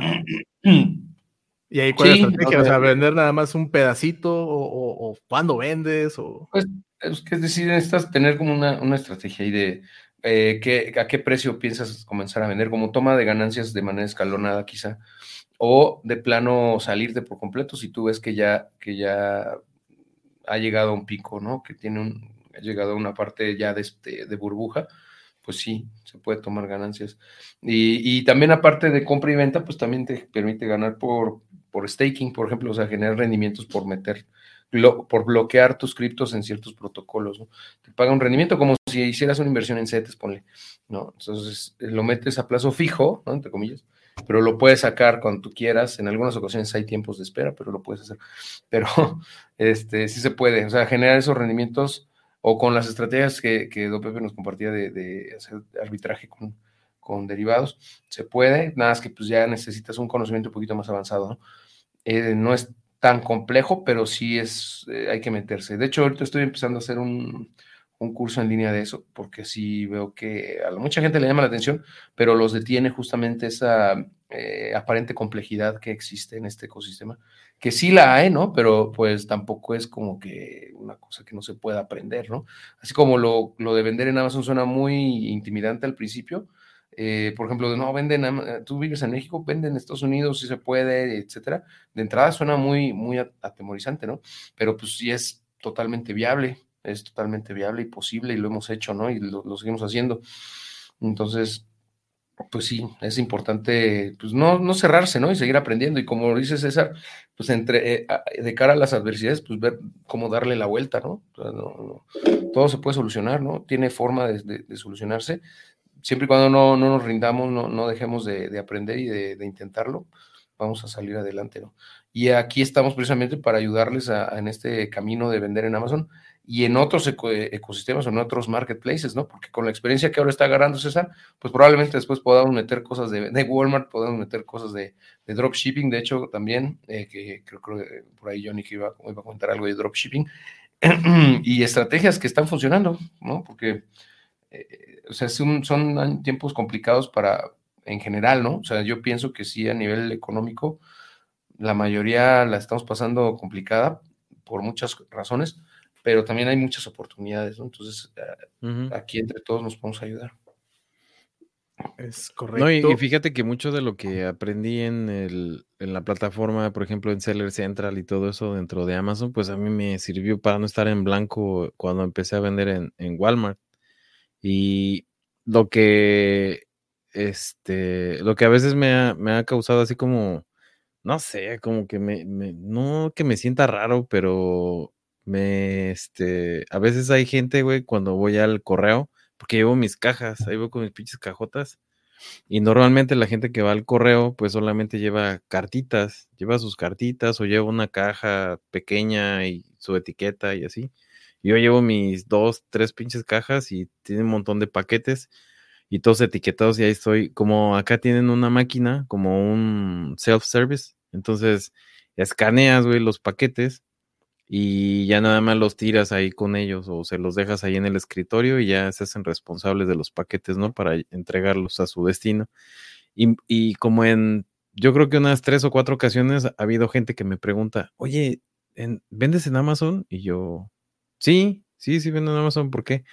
¿Y ahí cuál es la estrategia? O sea, vender nada más un pedacito o, o, cuándo vendes o... Pues es que es decir, necesitas tener como una, una estrategia ahí de eh, ¿qué, a qué precio piensas comenzar a vender, como toma de ganancias de manera escalonada quizá, o de plano salirte por completo si tú ves que ya, que ya ha llegado a un pico, ¿no? Que tiene un, ha llegado a una parte ya de, este, de burbuja, pues sí, se puede tomar ganancias. Y, y, también aparte de compra y venta, pues también te permite ganar por, por staking, por ejemplo, o sea, generar rendimientos por meter, por bloquear tus criptos en ciertos protocolos, ¿no? Te paga un rendimiento como si hicieras una inversión en CETES, ponle, ¿no? Entonces lo metes a plazo fijo, ¿no? Entre comillas, pero lo puedes sacar cuando tú quieras. En algunas ocasiones hay tiempos de espera, pero lo puedes hacer. Pero este, sí se puede, o sea, generar esos rendimientos o con las estrategias que, que Do Pepe nos compartía de, hacer arbitraje con, con, derivados, se puede, nada más que pues ya necesitas un conocimiento un poquito más avanzado, ¿no? Eh, no es tan complejo, pero sí es, eh, hay que meterse. De hecho, ahorita estoy empezando a hacer un, un curso en línea de eso, porque sí veo que a mucha gente le llama la atención, pero los detiene justamente esa eh, aparente complejidad que existe en este ecosistema, que sí la hay, ¿no? Pero pues tampoco es como que una cosa que no se pueda aprender, ¿no? Así como lo, lo de vender en Amazon suena muy intimidante al principio, eh, por ejemplo, no venden, tú vives en México, venden en Estados Unidos si se puede, etcétera. De entrada suena muy, muy atemorizante, ¿no? Pero pues sí es totalmente viable es totalmente viable y posible y lo hemos hecho, ¿no? Y lo, seguimos haciendo. Entonces, pues sí, es importante, pues no, no cerrarse, ¿no? Y seguir aprendiendo. Y como dice César, pues entre, eh, de cara a las adversidades, pues ver cómo darle la vuelta, ¿no? todo se puede solucionar, ¿no? Tiene forma de, solucionarse. Siempre y cuando no, no nos rindamos, no, no dejemos de, aprender y de, intentarlo, vamos a salir adelante, ¿no? Y aquí estamos precisamente para ayudarles en este camino de vender en Amazon y en otros ecosistemas o en otros marketplaces, ¿no? Porque con la experiencia que ahora está agarrando César, pues probablemente después podamos meter cosas de, de Walmart, podamos meter cosas de, de dropshipping, de hecho también, eh, que creo, que por ahí Johnny que iba, iba, a comentar algo de dropshipping, y estrategias que están funcionando, ¿no? Porque, eh, o sea, son, son tiempos complicados para, en general, ¿no? O sea, yo pienso que sí, a nivel económico, la mayoría la estamos pasando complicada por muchas razones, pero también hay muchas oportunidades, ¿no? Entonces, aquí entre todos nos podemos ayudar. Es correcto. No, y, fíjate que mucho de lo que aprendí en, el, en la plataforma, por ejemplo, en Seller Central y todo eso dentro de Amazon, pues a mí me sirvió para no estar en blanco cuando empecé a vender en, en Walmart. Y lo que, este, lo que a veces me ha, me ha causado así como, no sé, como que me, me, no que me sienta raro, pero me, este, a veces hay gente, güey, cuando voy al correo, porque llevo mis cajas, ahí voy con mis pinches cajotas. Y normalmente la gente que va al correo, pues solamente lleva cartitas, lleva sus cartitas o lleva una caja pequeña y su etiqueta y así. Yo llevo mis dos, tres pinches cajas y tiene un montón de paquetes. y todos etiquetados y ahí estoy, como acá tienen una máquina, como un self-service, entonces escaneas, güey, los paquetes y ya nada más los tiras ahí con ellos o se los dejas ahí en el escritorio y ya se hacen responsables de los paquetes, ¿no? Para entregarlos a su destino. Y, y como en, yo creo que unas tres o cuatro ocasiones ha habido gente que me pregunta, oye, ¿vendes en Amazon? Y yo, sí, sí, sí vendo en Amazon, ¿por qué?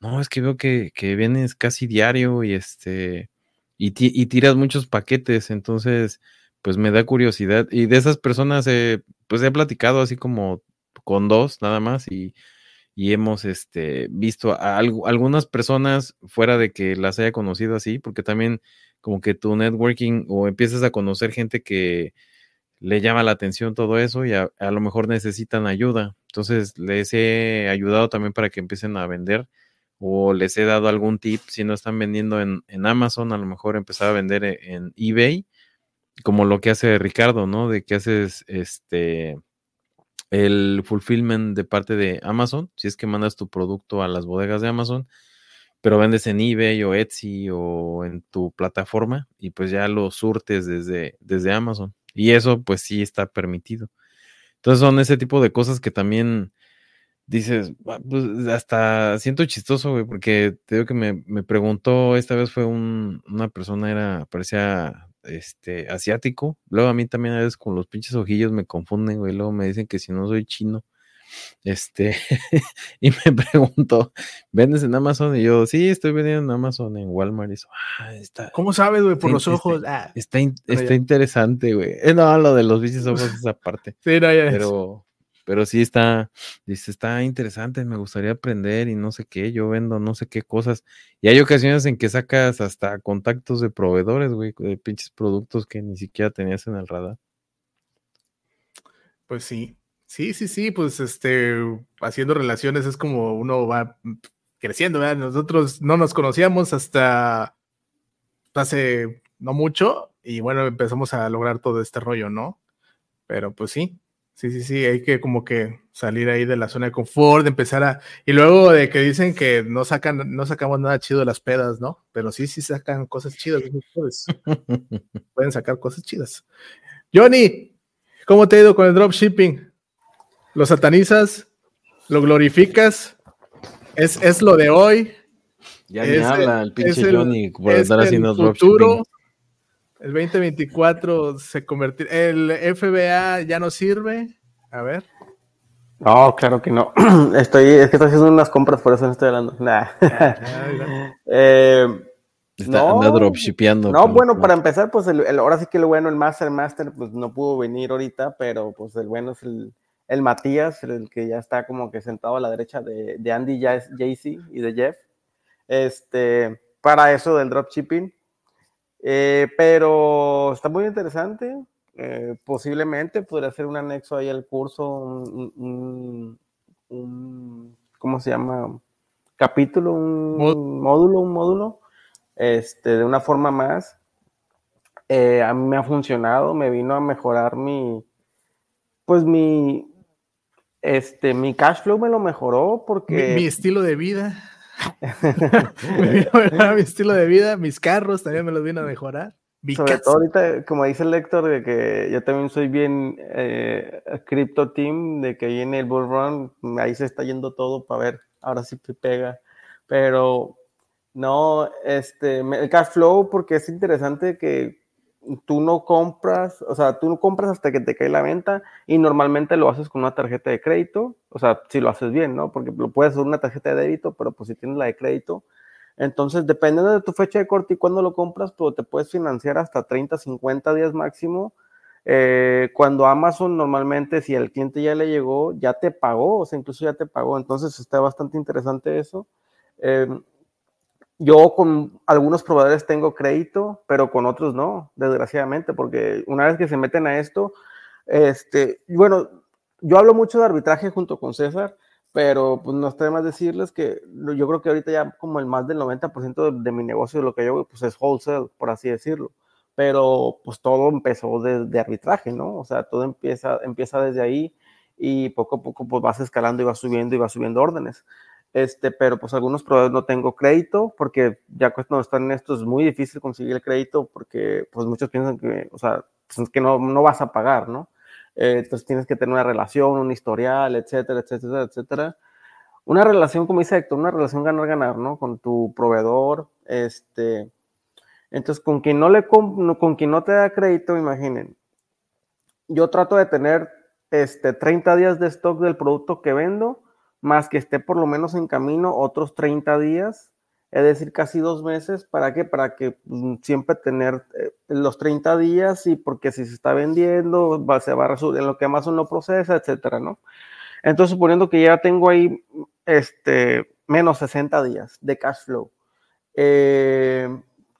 No, es que veo que, que vienes casi diario y este, y, y, tiras muchos paquetes, entonces, pues me da curiosidad. Y de esas personas, pues he platicado así como con dos nada más y, y hemos este, visto a algunas personas fuera de que las haya conocido así, porque también como que tu networking o empiezas a conocer gente que le llama la atención todo eso y a, lo mejor necesitan ayuda. Entonces les he ayudado también para que empiecen a vender o les he dado algún tip si no están vendiendo en, Amazon, a lo mejor empezar a vender e, en, eBay, como lo que hace Ricardo, ¿no? De que haces este el fulfillment de parte de Amazon, si es que mandas tu producto a las bodegas de Amazon, pero vendes en eBay o Etsy o en tu plataforma y pues ya lo surtes desde, desde Amazon. Y eso pues sí está permitido. Entonces son ese tipo de cosas que también dices, pues hasta siento chistoso, güey, porque te digo que me, me preguntó, esta vez fue un, una persona, era, parecía este, asiático. Luego a mí también a veces con los pinches ojillos me confunden, güey. Luego me dicen que si no soy chino. Este, y me pregunto, ¿vendes en Amazon? Y yo, sí, estoy vendiendo en Amazon, en Walmart. Y eso, ah, está, ¿Cómo sabes, güey? Por los ojos. Ah, está, está, interesante, güey. Eh, no, lo de los bichos ojos es aparte. Sí, no, ya Pero, pero sí está, dice, está interesante, me gustaría aprender y no sé qué, yo vendo no sé qué cosas. Y hay ocasiones en que sacas hasta contactos de proveedores, güey, de pinches productos que ni siquiera tenías en el radar. Pues sí, sí, sí, sí, pues este, haciendo relaciones es como uno va creciendo, ¿verdad? Nosotros no nos conocíamos hasta hace no mucho y bueno, empezamos a lograr todo este rollo, ¿no? Pero pues sí, Sí, sí, sí, hay que como que salir ahí de la zona de confort, de empezar a... Y luego de que dicen que no sacan, no sacamos nada chido de las pedas, ¿no? Pero sí, sí sacan cosas chidas. Pueden sacar cosas chidas. Johnny, ¿cómo te ha ido con el dropshipping? ¿Lo satanizas? ¿Lo glorificas? ¿Es, es lo de hoy? Ya ni habla el pinche Johnny por estar haciendo dropshipping. El 2024 se convertirá. ¿El FBA ya no sirve? A ver. No, claro que no. Estoy, es que estoy haciendo unas compras, por eso no estoy hablando. Nah. Ah, eh, no, dropshipeando. No, bueno, para empezar, pues el, ahora sí que lo bueno, el Master Master, pues no pudo venir ahorita, pero pues el bueno es el, el Matías, el que ya está como que sentado a la derecha de, de Andy, JC y de Jeff. Este, para eso del dropshipping. Eh, pero está muy interesante. Eh, posiblemente podría ser un anexo ahí al curso, un, ¿cómo se llama? Capítulo, un módulo, un módulo, este, de una forma más. Eh, a mí me ha funcionado, me vino a mejorar mi, pues mi, este, mi cash flow me lo mejoró porque... mi estilo de vida. me mi estilo de vida, mis carros también me los vino a mejorar. Sobre todo ahorita, como dice el lector, de que yo también soy bien eh, Crypto Team, de que en el Bull Run, ahí se está yendo todo para ver, ahora sí te pega. Pero no, este, el cash flow, porque es interesante que tú no compras, o sea, tú no compras hasta que te cae la venta y normalmente lo haces con una tarjeta de crédito, o sea, si lo haces bien, ¿no? Porque lo puedes hacer una tarjeta de débito, pero pues si tienes la de crédito, entonces dependiendo de tu fecha de corte y cuándo lo compras, pues te puedes financiar hasta 30, 50 días máximo. Eh, cuando Amazon normalmente, si el cliente ya le llegó, ya te pagó, o sea, incluso ya te pagó, entonces está bastante interesante eso. Eh, yo con algunos proveedores tengo crédito, pero con otros no, desgraciadamente, porque una vez que se meten a esto, este, bueno, yo hablo mucho de arbitraje junto con César, pero pues no está más decirles que yo creo que ahorita ya como el más del 90% de, de, mi negocio, de lo que yo pues es wholesale, por así decirlo, pero pues todo empezó de, de, arbitraje, ¿no? O sea, todo empieza, empieza desde ahí y poco a poco pues vas escalando y vas subiendo y vas subiendo órdenes. Este, pero pues algunos proveedores no tengo crédito, porque ya cuando están en esto es muy difícil conseguir el crédito, porque pues muchos piensan que, o sea, pues, que no, no vas a pagar, ¿no? Eh, entonces tienes que tener una relación, un historial, etcétera, etcétera, etcétera. Una relación, como dice Héctor, una relación ganar-ganar, ¿no? Con tu proveedor, este, entonces con quien no le, con quien no te da crédito, imaginen, yo trato de tener, este, 30 días de stock del producto que vendo, más que esté por lo menos en camino otros 30 días, es decir, casi dos meses, ¿para qué? Para que mm, siempre tener eh, los 30 días y porque si se está vendiendo, va, se va a resolver en lo que Amazon no procesa, etcétera, ¿no? Entonces, suponiendo que ya tengo ahí este, menos 60 días de cash flow, eh,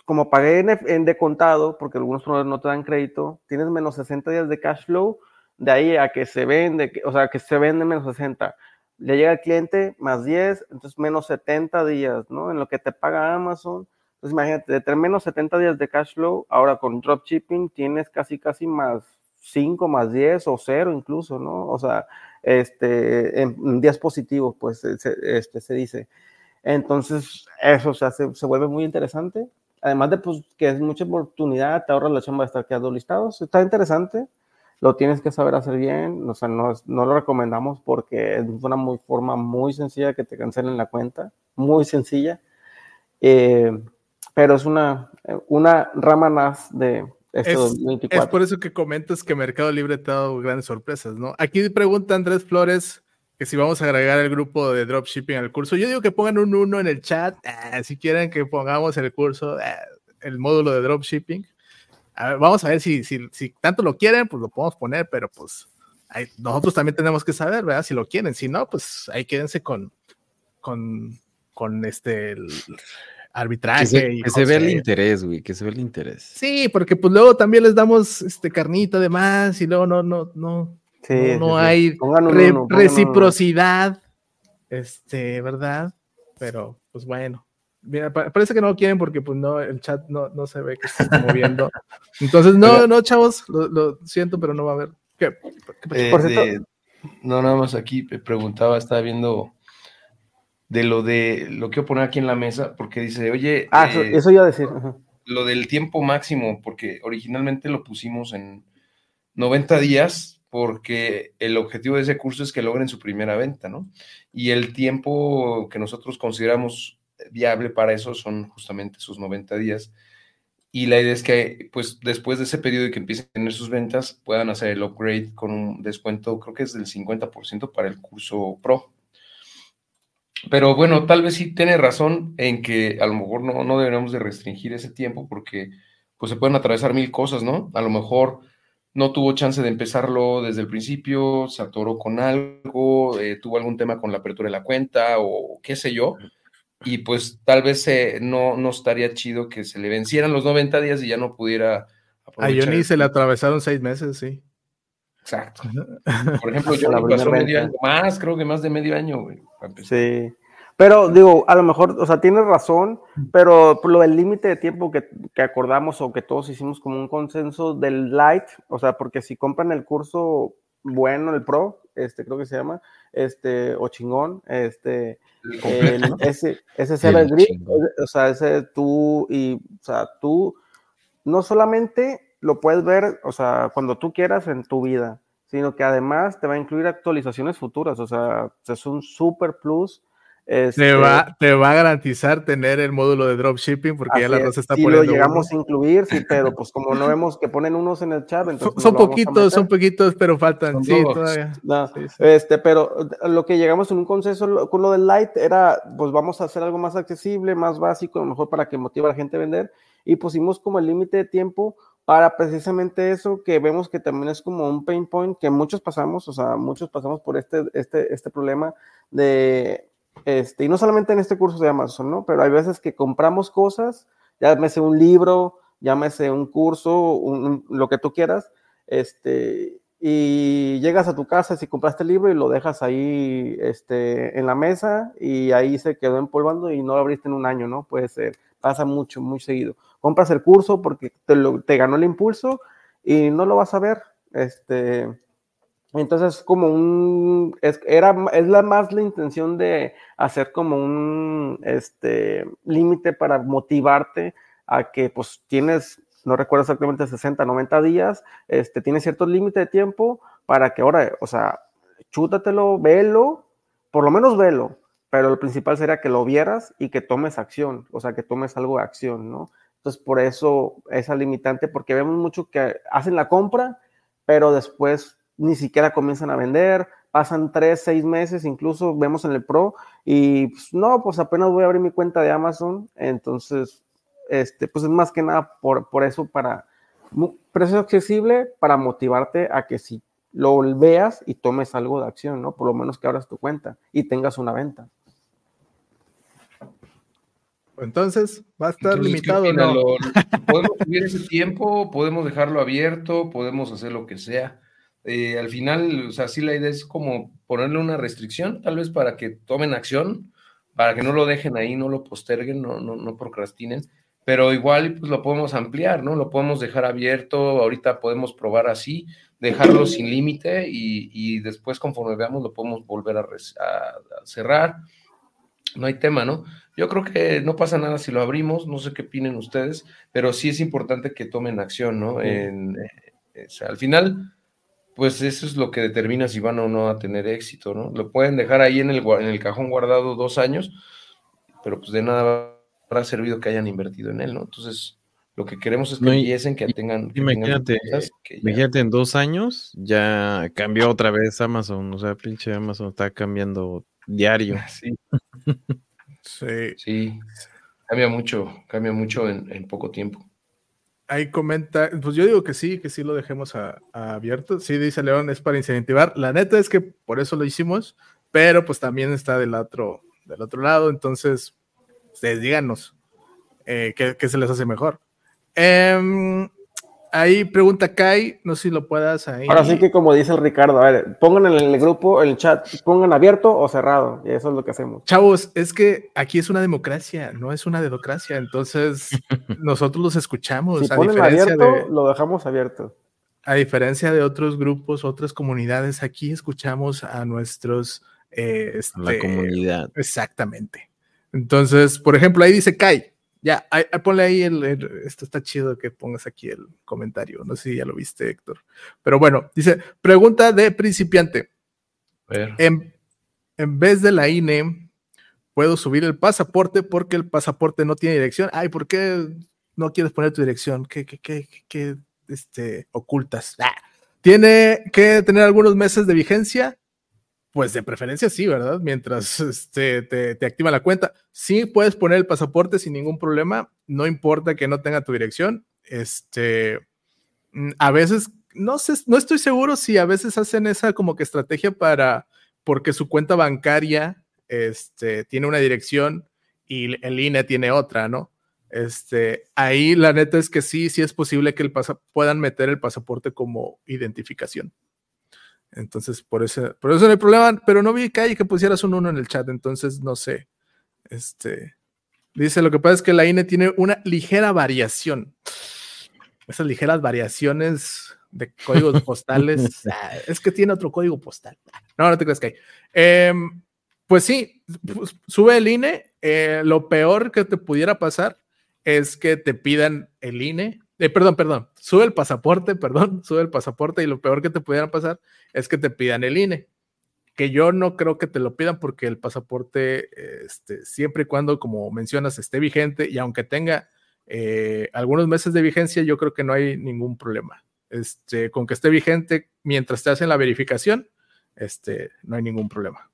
como pagué en, en, de contado, porque algunos no te dan crédito, tienes menos 60 días de cash flow, de ahí a que se vende, o sea, que se vende menos 60 le llega al cliente más 10, entonces menos 70 días, ¿no? En lo que te paga Amazon. Entonces imagínate, de tener menos 70 días de cash flow, ahora con dropshipping tienes casi, casi más 5, más 10 o 0 incluso, ¿no? O sea, este, en días positivos, pues se, este, se dice. Entonces, eso se, hace, se vuelve muy interesante. Además de pues, que es mucha oportunidad, te ahorra la chamba de estar quedando listados. Está interesante lo tienes que saber hacer bien, o sea, no, no lo recomendamos porque es una muy, forma muy sencilla que te cancelen la cuenta, muy sencilla, eh, pero es una, una rama más de este es, 2024. Es por eso que comentas que Mercado Libre te ha dado grandes sorpresas, ¿no? Aquí pregunta Andrés Flores que si vamos a agregar el grupo de dropshipping al curso. Yo digo que pongan un uno en el chat, eh, si quieren que pongamos el curso, eh, el módulo de dropshipping vamos a ver si, si, si, tanto lo quieren, pues lo podemos poner, pero pues nosotros también tenemos que saber, ¿verdad? Si lo quieren, si no, pues ahí quédense con, con, con este arbitraje. Que se, y que se ve el interés, güey, que se ve el interés. Sí, porque pues luego también les damos este carnita de más y luego no, no, no, no, hay reciprocidad, este, ¿verdad? Pero pues bueno. Mira, parece que no quieren porque pues no, el chat no, no se ve que se está moviendo. Entonces, no, no, chavos, lo, siento, pero no va a haber. ¿Qué? Eh, no, nada más aquí preguntaba, estaba viendo de lo de lo que poner aquí en la mesa, porque dice, oye. Ah, eso, eh, iba a decir. Lo del tiempo máximo, porque originalmente lo pusimos en 90 días, porque el objetivo de ese curso es que logren su primera venta, ¿no? Y el tiempo que nosotros consideramos viable para eso son justamente sus 90 días. Y la idea es que, pues, después de ese periodo y que empiecen a tener sus ventas, puedan hacer el upgrade con un descuento, creo que es del 50% para el curso Pro. Pero bueno, tal vez sí tiene razón en que a lo mejor no, no deberíamos de restringir ese tiempo porque pues se pueden atravesar mil cosas, ¿no? A lo mejor no tuvo chance de empezarlo desde el principio, se atoró con algo, eh, tuvo algún tema con la apertura de la cuenta o qué sé yo y pues tal vez eh, no, no estaría chido que se le vencieran los 90 días y ya no pudiera A Johnny se le atravesaron seis meses, sí. Exacto. Por ejemplo, yo le pasó medio año más, creo que más de medio año, güey. Sí. Pero digo, a lo mejor, o sea, tienes razón, pero por lo del límite de tiempo que, que, acordamos o que todos hicimos como un consenso del light, o sea, porque si compran el curso bueno, el pro, este creo que se llama, este, o chingón, este, ese, ese es el grip, o sea, ese tú y, o sea, tú no solamente lo puedes ver, o sea, cuando tú quieras en tu vida, sino que además te va a incluir actualizaciones futuras, o sea, es un super plus te, este, va, te va a garantizar tener el módulo de dropshipping porque ya la cosa está sí poniendo. lo llegamos a incluir, sí, pero pues como no vemos que ponen unos en el chat, entonces. Son, poquitos, son poquitos, pero faltan. sí, todavía. Este, pero lo que llegamos en un consenso con lo del Light era, pues vamos a hacer algo más accesible, más básico, a lo mejor para que motive a la gente a vender. Y pusimos como el límite de tiempo para precisamente eso que vemos que también es como un pain point que muchos pasamos, o sea, muchos pasamos por este, este, este problema de este, y no solamente en este curso de Amazon, ¿no? Pero hay veces que compramos cosas, llámese un libro, llámese un curso, lo que tú quieras, este, y llegas a tu casa si compraste el libro y lo dejas ahí este, en la mesa y ahí se quedó empolvando y no lo abriste en un año, ¿no? Puede ser, pasa mucho, muy seguido. Compras el curso porque te, te ganó el impulso y no lo vas a ver, este, Entonces, como un, es, era, es la más la intención de hacer como un, este, límite para motivarte a que, pues, tienes, no recuerdo exactamente, 60, 90 días, este, tienes cierto límite de tiempo para que ahora, o sea, chútatelo, velo, por lo menos velo, pero lo principal sería que lo vieras y que tomes acción, o sea, que tomes algo de acción, ¿no? Entonces, por eso esa limitante, porque vemos mucho que hacen la compra, pero después ni siquiera comienzan a vender, pasan tres, seis meses, incluso vemos en el Pro, y pues, no, pues apenas voy a abrir mi cuenta de Amazon, entonces, este, pues es más que nada por, por eso, para precio accesible, para motivarte a que si lo veas y tomes algo de acción, ¿no? Por lo menos que abras tu cuenta y tengas una venta. Entonces, va a estar limitado, ¿no? podemos subir ese tiempo, podemos dejarlo abierto, podemos hacer lo que sea. Eh, al final, o sea, sí la idea es como ponerle una restricción, tal vez para que tomen acción, para que no lo dejen ahí, no lo posterguen, no, no, no procrastinen, pero igual pues lo podemos ampliar, ¿no? Lo podemos dejar abierto, ahorita podemos probar así, dejarlo sin límite y, después conforme veamos lo podemos volver a, cerrar. No hay tema, ¿no? Yo creo que no pasa nada si lo abrimos, no sé qué opinen ustedes, pero sí es importante que tomen acción, ¿no? En, eh, al final, pues eso es lo que determina si van o no a tener éxito, ¿no? Lo pueden dejar ahí en el, en el cajón guardado dos años, pero pues de nada habrá servido que hayan invertido en él, ¿no? Entonces, lo que queremos es que empiecen, que tengan. imagínate, imagínate en dos años ya cambió otra vez Amazon, o sea, pinche Amazon está cambiando diario. Sí. sí. Cambia mucho, cambia mucho en poco tiempo ahí comenta, pues yo digo que sí, que sí lo dejemos abierto. Sí, dice León, es para incentivar. La neta es que por eso lo hicimos, pero pues también está del otro, del otro lado. Entonces, ustedes díganos eh, ¿qué, se les hace mejor. Eh, Ahí pregunta Kai, no sé si lo puedas ahí. Ahora sí que como dice el Ricardo, a ver, pongan en el grupo, en el chat, pongan abierto o cerrado, y eso es lo que hacemos. Chavos, es que aquí es una democracia, no es una democracia, entonces nosotros los escuchamos. Si ponen abierto, lo dejamos abierto. A diferencia de otros grupos, otras comunidades, aquí escuchamos a nuestros... Eh, la este, comunidad. Exactamente. Entonces, por ejemplo, ahí dice Kai, ya, ponle ahí el, Esto está chido que pongas aquí el comentario. No sé si ya lo viste, Héctor. Pero bueno, dice: pregunta de principiante. En, en, vez de la INE, puedo subir el pasaporte porque el pasaporte no tiene dirección. Ay, ¿por qué no quieres poner tu dirección? ¿Qué, qué, qué, qué este, ocultas? Ah. Tiene que tener algunos meses de vigencia pues de preferencia sí, ¿verdad? Mientras este, te, activa la cuenta. Sí puedes poner el pasaporte sin ningún problema, no importa que no tenga tu dirección. Este, mm, a veces, no sé, no estoy seguro si a veces hacen esa como que estrategia para, porque su cuenta bancaria este, tiene una dirección y el INE tiene otra, ¿no? Este, ahí la neta es que sí, sí es posible que el puedan meter el pasaporte como identificación. Entonces, por eso, por eso no hay problema, pero no vi que hay que pusieras un uno en el chat, entonces no sé. Este dice: Lo que pasa es que la INE tiene una ligera variación. Esas ligeras variaciones de códigos postales. Ah, es que tiene otro código postal. No, no te creas que hay. Em, pues sí, pues, sube el INE. Eh, lo peor que te pudiera pasar es que te pidan el INE eh, perdón, perdón, sube el pasaporte, perdón, sube el pasaporte y lo peor que te pudiera pasar es que te pidan el INE, que yo no creo que te lo pidan porque el pasaporte, este, siempre y cuando, como mencionas, esté vigente y aunque tenga eh, algunos meses de vigencia, yo creo que no hay ningún problema. Este, con que esté vigente mientras te hacen la verificación, este, no hay ningún problema.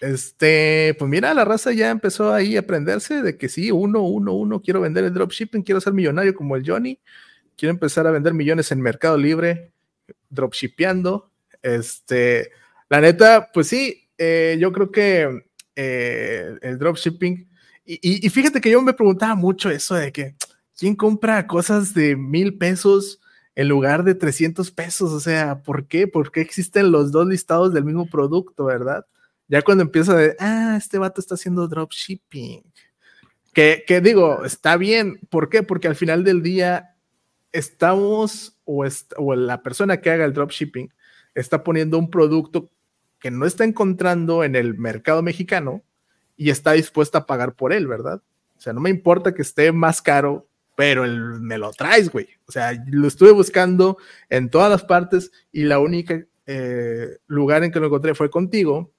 Este, pues mira, la raza ya empezó ahí a aprenderse de que sí, uno, uno, uno, quiero vender el dropshipping, quiero ser millonario como el Johnny, quiero empezar a vender millones en Mercado Libre, dropshipeando. Este, la neta, pues sí, eh, yo creo que eh, el dropshipping, y, y, fíjate que yo me preguntaba mucho eso de que, ¿quién compra cosas de mil pesos? en lugar de 300 pesos, o sea, ¿por qué? ¿Por qué existen los dos listados del mismo producto, verdad? Ya cuando empieza de, ah, este vato está haciendo dropshipping. Que, que digo, está bien. ¿Por qué? Porque al final del día estamos, o, la persona que haga el dropshipping, está poniendo un producto que no está encontrando en el mercado mexicano y está dispuesta a pagar por él, ¿verdad? O sea, no me importa que esté más caro, pero me lo traes, güey. O sea, lo estuve buscando en todas las partes y la única eh, lugar en que lo encontré fue contigo.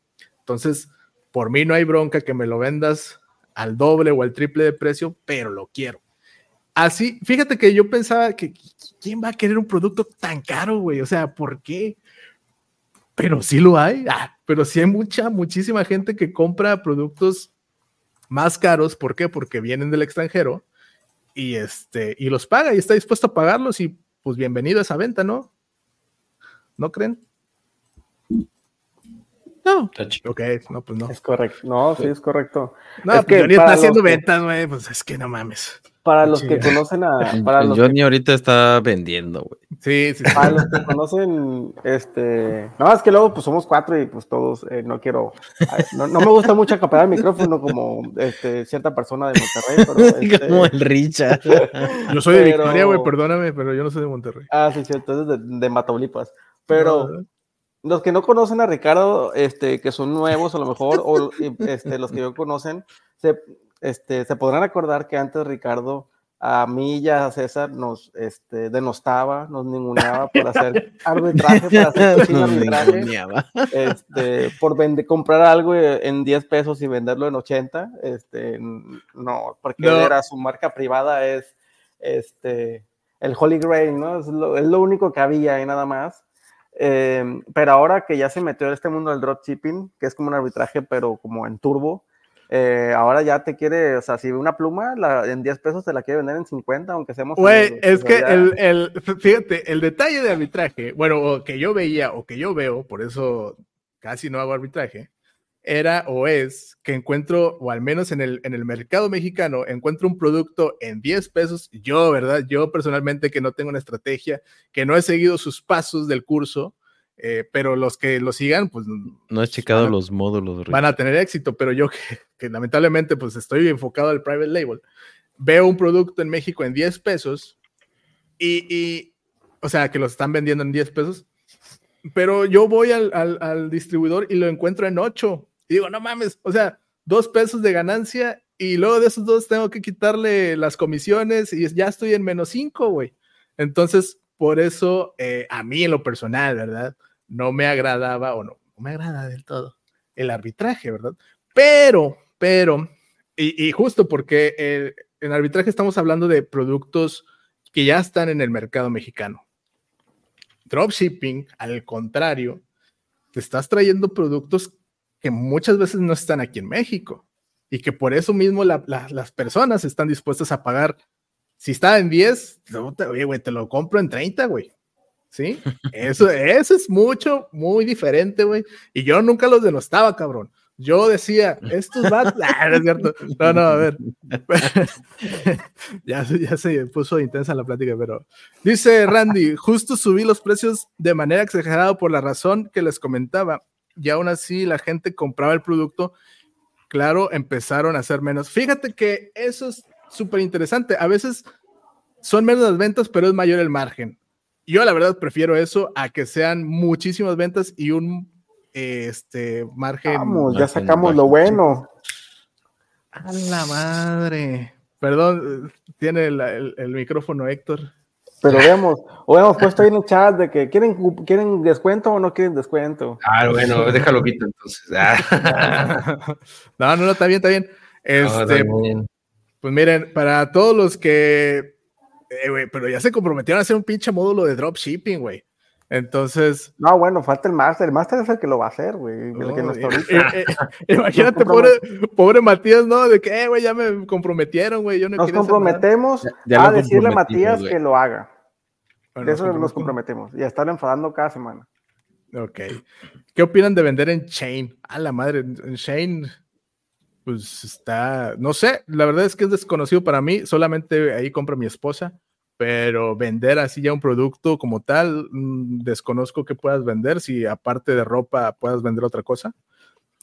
Entonces, por mí no hay bronca que me lo vendas al doble o al triple de precio, pero lo quiero. Así, fíjate que yo pensaba que ¿quién va a querer un producto tan caro, güey? O sea, ¿por qué? Pero sí lo hay. Ah, pero sí hay mucha, muchísima gente que compra productos más caros. ¿Por qué? Porque vienen del extranjero y, este, y los paga y está dispuesto a pagarlos y pues bienvenido a esa venta, ¿no? ¿No creen? No. Ok, no, pues no. Es correcto. No, sí, es correcto. No, es pues que está haciendo ventas, güey, pues es que no mames. Para los que conocen a. Para los Johnny ahorita está vendiendo, güey. Sí, sí, Para los que conocen, este. No, es que luego pues somos cuatro y pues todos, eh, no quiero. No, me gusta mucho acaparar el micrófono como este, cierta persona de Monterrey, pero. Este, como el Richard. yo soy de Victoria, güey, perdóname, pero yo no soy de Monterrey. Ah, sí, cierto, es de, de Mataulipas. Pero. Los que no conocen a Ricardo, este, que son nuevos a lo mejor, o este, los que yo conocen, se, este, se podrán acordar que antes Ricardo a mí y a César nos este, denostaba, nos ninguneaba por hacer arbitraje, para hacer este, por vender, comprar algo en 10 pesos y venderlo en 80, este, no, porque era su marca privada, es este, el Holy Grail, ¿no? Es lo, es lo único que había y nada más. Eh, pero ahora que ya se metió en este mundo del dropshipping, que es como un arbitraje, pero como en turbo, eh, ahora ya te quiere, o sea, si una pluma la, en 10 pesos te la quiere vender en 50, aunque seamos... Güey, es que el, el, fíjate, el detalle de arbitraje, bueno, que yo veía o que yo veo, por eso casi no hago arbitraje, era o es que encuentro, o al menos en el, en el mercado mexicano, encuentro un producto en 10 pesos, yo, ¿verdad? Yo personalmente que no tengo una estrategia, que no he seguido sus pasos del curso, eh, pero los que lo sigan, pues... No he checado los módulos. Van a tener éxito, pero yo que, lamentablemente pues estoy enfocado al private label, veo un producto en México en 10 pesos y, o sea, que lo están vendiendo en 10 pesos, pero yo voy al, al, distribuidor y lo encuentro en 8 y digo, no mames, o sea, dos pesos de ganancia y luego de esos dos tengo que quitarle las comisiones y ya estoy en menos 5, güey. Entonces, por eso, eh, a mí en lo personal, ¿verdad? no me agradaba o no, no me agrada del todo el arbitraje, ¿verdad? Pero, pero, y, justo porque eh, en arbitraje estamos hablando de productos que ya están en el mercado mexicano. Dropshipping, al contrario, te estás trayendo productos que muchas veces no están aquí en México y que por eso mismo las personas están dispuestas a pagar. Si está en 10, güey, te lo compro en 30, güey. ¿Sí? Eso, eso es mucho, muy diferente, güey. Y yo nunca los denostaba, cabrón. Yo decía, estos van. Ah, no es cierto. No, no, a ver. ya, ya se puso intensa la plática, pero. Dice Randy: justo subí los precios de manera exagerada por la razón que les comentaba. Y aún así la gente compraba el producto. Claro, empezaron a hacer menos. Fíjate que eso es súper interesante. A veces son menos las ventas, pero es mayor el margen. Yo la verdad prefiero eso a que sean muchísimas ventas y un este margen. Vamos, ya sacamos lo bueno. A la madre. Perdón, tiene el, micrófono Héctor. Pero vemos, o hemos puesto ahí en el chat de que quieren, quieren descuento o no quieren descuento. Ah, bueno, déjalo quito entonces. Ah. no, no, no, está bien, está bien. Este, Pues miren, para todos los que eh, pero ya se comprometieron a hacer un pinche módulo de dropshipping, güey. Entonces. No, bueno, falta el máster. El máster es el que lo va a hacer, güey. imagínate, pobre, pobre, Matías, ¿no? De que, eh, güey, ya me comprometieron, güey. Yo no nos comprometemos a decirle a Matías que lo haga. de eso nos comprometemos. Y a estar enfadando cada semana. Ok. ¿Qué opinan de vender en Chain? A la madre, en Chain pues está, no sé, la verdad es que es desconocido para mí, solamente ahí compra mi esposa, pero vender así ya un producto como tal, mm, desconozco que puedas vender, si aparte de ropa puedas vender otra cosa.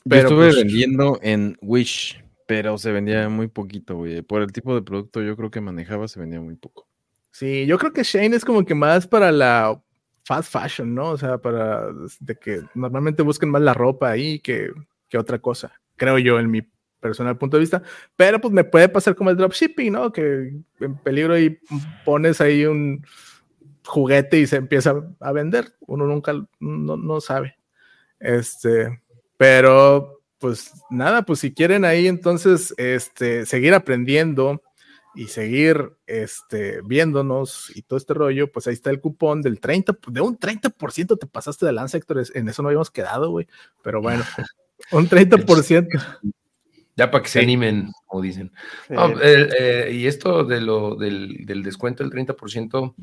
Pero Yo estuve pues, vendiendo en Wish, pero se vendía muy poquito, güey. Por el tipo de producto yo creo que manejaba se vendía muy poco. Sí, yo creo que Shane es como que más para la fast fashion, ¿no? O sea, para de que normalmente busquen más la ropa ahí que, que otra cosa, creo yo en mi personal punto de vista, pero pues me puede pasar como el dropshipping, ¿no? Que en peligro y pones ahí un juguete y se empieza a vender, uno nunca no, no sabe. Este, pero pues nada, pues si quieren ahí entonces este, seguir aprendiendo y seguir este, viéndonos y todo este rollo, pues ahí está el cupón del 30, de un 30% te pasaste de lanza, Héctor, en eso no habíamos quedado, güey, pero bueno, un 30%. Ya para que se animen, como dicen. Eh, y esto de lo, del, del descuento del 30%,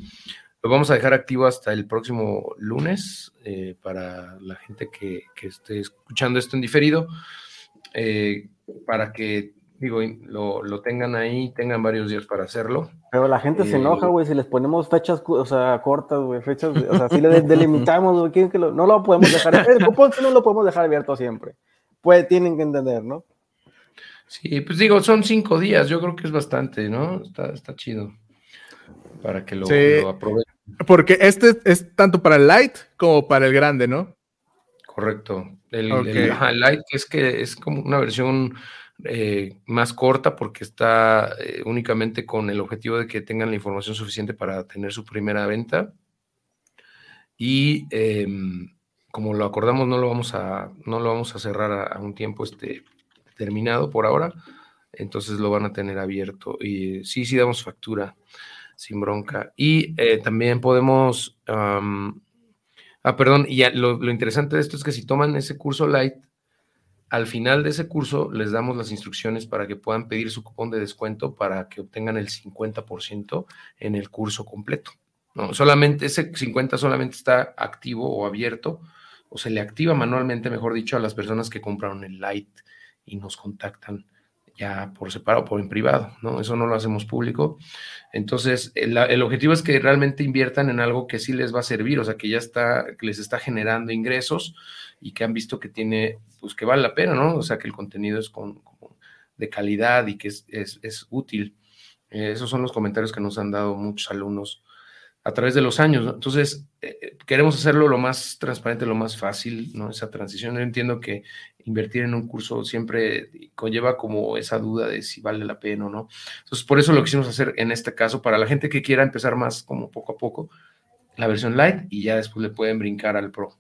lo vamos a dejar activo hasta el próximo lunes eh, para la gente que, esté escuchando esto en diferido, eh, para que, digo, lo, tengan ahí, tengan varios días para hacerlo. Pero la gente se enoja, güey, si les ponemos fechas, o sea, cortas, güey, fechas, o sea, si le delimitamos, güey, que no lo podemos dejar, el cupón no lo podemos dejar abierto siempre. Pues tienen que entender, ¿no? Sí, pues digo, son cinco días, yo creo que es bastante, ¿no? Está, está chido para que lo, aprovechen. Porque este es tanto para el light como para el grande, ¿no? Correcto. El, light es que es como una versión eh, más corta porque está eh, únicamente con el objetivo de que tengan la información suficiente para tener su primera venta. Y em, como lo acordamos, no lo vamos a, no lo vamos a cerrar a, un tiempo este, determinado por ahora. Entonces lo van a tener abierto. Y sí, sí damos factura sin bronca. Y eh, también podemos, ah, perdón, y lo, lo, interesante de esto es que si toman ese curso light, al final de ese curso les damos las instrucciones para que puedan pedir su cupón de descuento para que obtengan el 50% en el curso completo. No, solamente ese 50 solamente está activo o abierto o se le activa manualmente, mejor dicho, a las personas que compraron el light y nos contactan ya por separado, por en privado, ¿no? Eso no lo hacemos público. Entonces, el, objetivo es que realmente inviertan en algo que sí les va a servir, o sea, que ya está, que les está generando ingresos y que han visto que tiene, pues que vale la pena, ¿no? O sea, que el contenido es con, de calidad y que es, es, útil. Eh, esos son los comentarios que nos han dado muchos alumnos a través de los años. Entonces, eh, eh, queremos hacerlo lo más transparente, lo más fácil, ¿no? Esa transición. Yo entiendo que invertir en un curso siempre conlleva como esa duda de si vale la pena o no. Entonces, por eso lo quisimos hacer en este caso, para la gente que quiera empezar más como poco a poco, la versión light y ya después le pueden brincar al pro.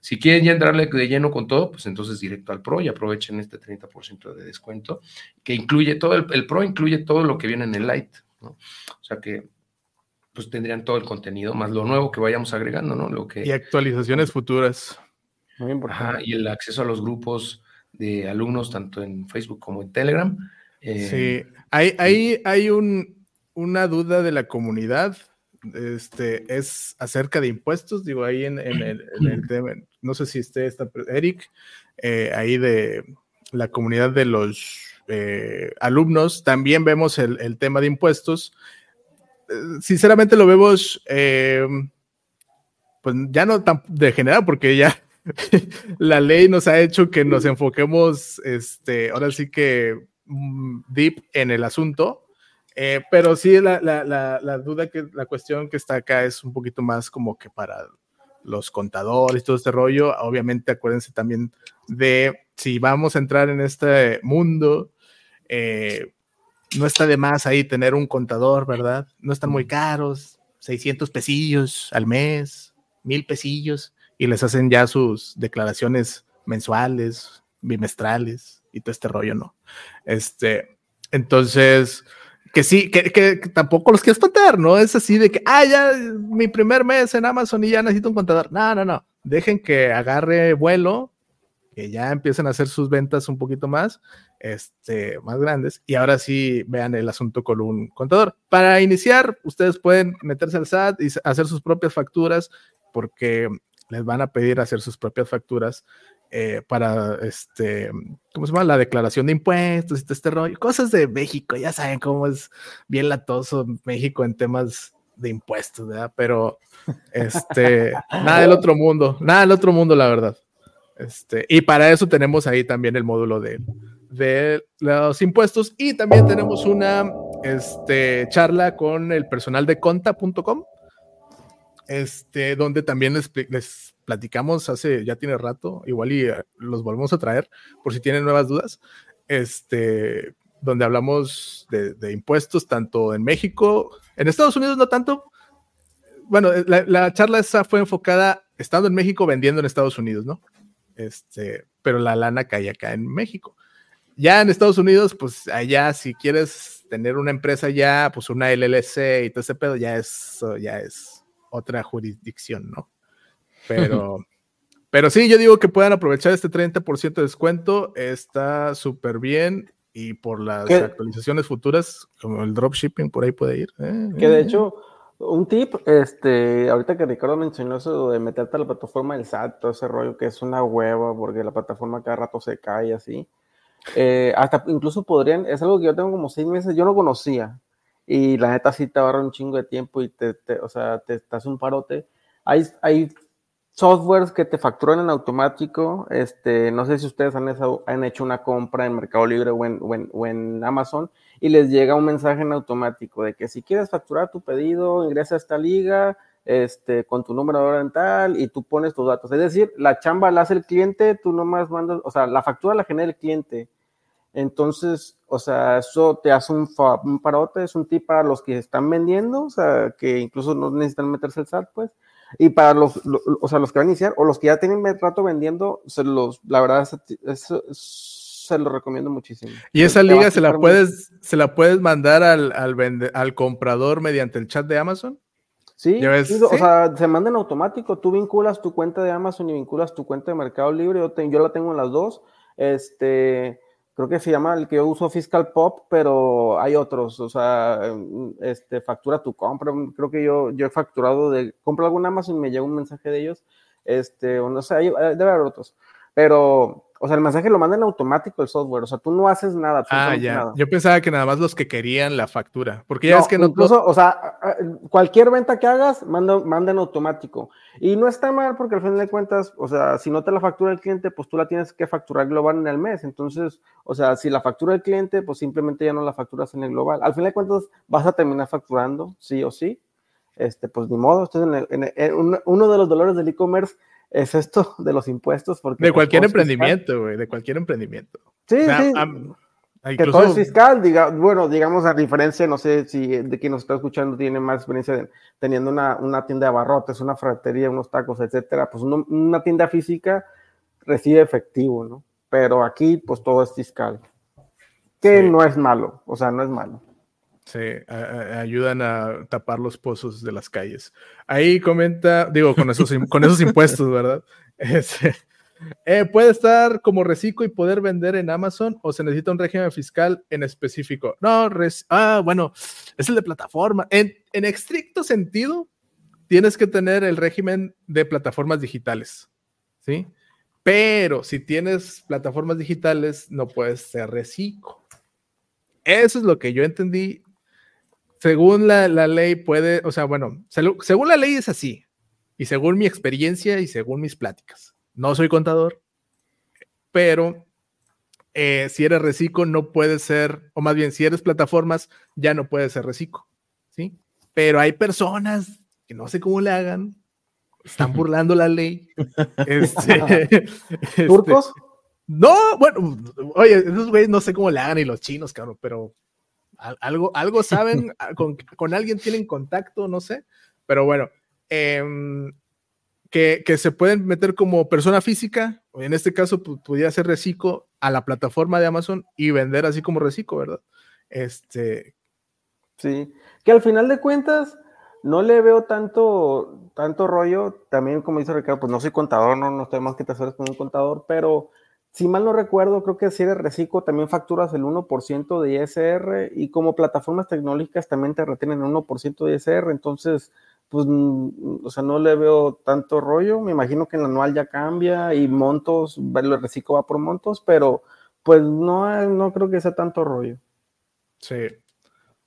Si quieren ya entrarle de lleno con todo, pues entonces directo al pro y aprovechen este 30% de descuento, que incluye todo, el, pro incluye todo lo que viene en el light. ¿no? O sea que pues tendrían todo el contenido, más lo nuevo que vayamos agregando, ¿no? Lo que, y actualizaciones futuras. Muy importante. y el acceso a los grupos de alumnos, tanto en Facebook como en Telegram. Eh, sí, hay, hay, hay un, una duda de la comunidad, este, es acerca de impuestos, digo, ahí en, el, tema, no sé si esté está Eric, eh, ahí de la comunidad de los eh, alumnos, también vemos el, el tema de impuestos sinceramente lo vemos, eh, pues ya no tan degenerado, porque ya la ley nos ha hecho que nos enfoquemos, este, ahora sí que mm, deep en el asunto. Eh, pero sí, la, la, la, duda que la cuestión que está acá es un poquito más como que para los contadores, todo este rollo. Obviamente, acuérdense también de si vamos a entrar en este mundo, eh, no está de más ahí tener un contador, ¿verdad? No están muy caros, 600 pesillos al mes, mil pesillos, y les hacen ya sus declaraciones mensuales, bimestrales y todo este rollo, ¿no? Este, entonces, que sí, que, que, tampoco los quieres espantar, ¿no? Es así de que, ah, ya mi primer mes en Amazon y ya necesito un contador. No, no, no. Dejen que agarre vuelo, que ya empiecen a hacer sus ventas un poquito más este, más grandes. Y ahora sí vean el asunto con un contador. Para iniciar, ustedes pueden meterse al SAT y hacer sus propias facturas porque les van a pedir hacer sus propias facturas eh, para, este, ¿cómo se llama? La declaración de impuestos y este rollo. Cosas de México, ya saben cómo es bien latoso México en temas de impuestos, ¿verdad? Pero, este, nada del otro mundo, nada del otro mundo, la verdad. Este, y para eso tenemos ahí también el módulo de, de los impuestos y también tenemos una este, charla con el personal de conta.com. este, donde también les, platicamos hace, ya tiene rato, igual y eh, los volvemos a traer por si tienen nuevas dudas, este, donde hablamos de, impuestos tanto en México, en Estados Unidos no tanto, bueno, la, la, charla esa fue enfocada estando en México vendiendo en Estados Unidos, ¿no? Este, pero la lana cae acá en México. Ya en Estados Unidos, pues allá si quieres tener una empresa ya, pues una LLC y todo ese pedo, ya es, ya es otra jurisdicción, ¿no? Pero, pero sí, yo digo que puedan aprovechar este 30% de descuento, está súper bien y por las ¿Qué? actualizaciones futuras, como el dropshipping, por ahí puede ir. Eh, que de hecho, un tip, este, ahorita que Ricardo mencionó eso de meterte a la plataforma del SAT, todo ese rollo que es una hueva porque la plataforma cada rato se cae así. Eh, hasta incluso podrían, es algo que yo tengo como seis meses, yo no conocía. Y la neta sí te ahorra un chingo de tiempo y te, te o sea, te, te, un parote. Hay, hay softwares que te facturan en automático. Este, no sé si ustedes han, han hecho una compra en Mercado Libre o en, o, en, o en, Amazon y les llega un mensaje en automático de que si quieres facturar tu pedido, ingresa a esta liga este, con tu número dental y tú pones tus datos. Es decir, la chamba la hace el cliente, tú nomás mandas, o sea, la factura la genera el cliente. Entonces, o sea, eso te hace un, un parote, es un tip para los que están vendiendo, o sea, que incluso no necesitan meterse el SAT, pues. Y para los, o sea, los que van a iniciar o los que ya tienen rato vendiendo, se los, la verdad, es, es, se lo recomiendo muchísimo. Y esa liga se la puedes, se la puedes mandar al, al, vende, al comprador mediante el chat de Amazon. Sí, ves, sí, o sea, se manda en automático. Tú vinculas tu cuenta de Amazon y vinculas tu cuenta de Mercado Libre. Yo, te, yo la tengo en las dos. Este, creo que se llama el que yo uso Fiscal Pop, pero hay otros, o sea, este, factura tu compra, creo que yo, yo he facturado de, compro alguna Amazon y me llega un mensaje de ellos, este, o no sé, hay, debe haber otros, pero, o sea, el mensaje lo manda en automático el software, o sea, tú no haces nada. Ah, ya, nada. yo pensaba que nada más los que querían la factura, porque ya no, es que no... Incluso, o sea, cualquier venta que hagas, manda, manda en automático, y no está mal porque al final de cuentas, o sea, si no te la factura el cliente, pues tú la tienes que facturar global en el mes. Entonces, o sea, si la factura el cliente, pues simplemente ya no la facturas en el global. Al final de cuentas, vas a terminar facturando, sí o sí. Este, pues ni modo, esto es en el, en el, en uno de los dolores del e-commerce es esto de los impuestos. Porque de cualquier emprendimiento, güey, de cualquier emprendimiento. Sí, o sea, sí. Que incluso... todo es fiscal, diga, bueno, digamos a diferencia, no sé si de quien nos está escuchando tiene más experiencia de, teniendo una, una, tienda de abarrotes, una ferretería, unos tacos, etcétera, pues uno, una tienda física recibe efectivo, ¿no? Pero aquí, pues todo es fiscal, que sí. no es malo, o sea, no es malo. Sí, a, a, ayudan a tapar los pozos de las calles. Ahí comenta, digo, con esos, con esos impuestos, ¿verdad? Este, eh, ¿Puede estar como reciclo y poder vender en Amazon o se necesita un régimen fiscal en específico? No, res ah, bueno, es el de plataforma. En, en estricto sentido, tienes que tener el régimen de plataformas digitales, ¿sí? Pero si tienes plataformas digitales, no puedes ser reciclo. Eso es lo que yo entendí. Según la, la ley puede, o sea, bueno, según la ley es así. Y según mi experiencia y según mis pláticas. No soy contador, pero eh, si eres reciclo no puede ser, o más bien si eres plataformas, ya no puede ser reciclo, ¿sí? Pero hay personas que no sé cómo le hagan, están burlando la ley. Este, ¿Turcos? Este, no, bueno, oye, esos güeyes no sé cómo le hagan y los chinos, cabrón, pero algo, algo saben, con, con alguien tienen contacto, no sé, pero bueno, eh, que, que, se pueden meter como persona física, o en este caso pudiera ser reciclo a la plataforma de Amazon y vender así como reciclo, ¿verdad? Este. Sí, que al final de cuentas no le veo tanto, tanto rollo, también como dice Ricardo, pues no soy contador, no, no estoy más que te con un contador, pero si mal no recuerdo, creo que si eres reciclo también facturas el 1% de ISR y como plataformas tecnológicas también te retienen el 1% de ISR, entonces pues, o sea, no le veo tanto rollo. Me imagino que el anual ya cambia y montos, el reciclo va por montos, pero pues no, no creo que sea tanto rollo. Sí.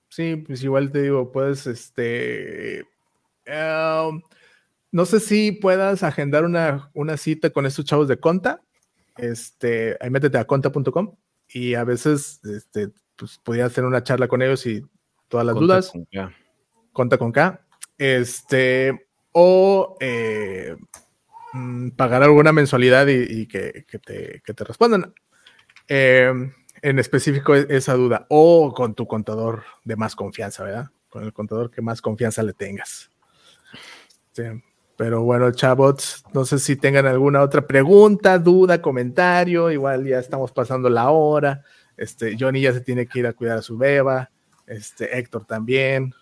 Sí, pues igual te digo, puedes, este. Uh, no sé si puedas agendar una, una, cita con estos chavos de Conta. Este, ahí métete a conta.com y a veces, este, pues hacer una charla con ellos y todas las Conta dudas. Con K. Conta con K. Este, o eh, mm, pagar alguna mensualidad y, que, te, te, respondan. Em, en específico e, esa duda, o con tu contador de más confianza, ¿verdad? Con el contador que más confianza le tengas. Pero bueno, chavos, no sé si tengan alguna otra pregunta, duda, comentario. Igual ya estamos pasando la hora. Este, Johnny ya se tiene que ir a cuidar a su beba. Este, Héctor también.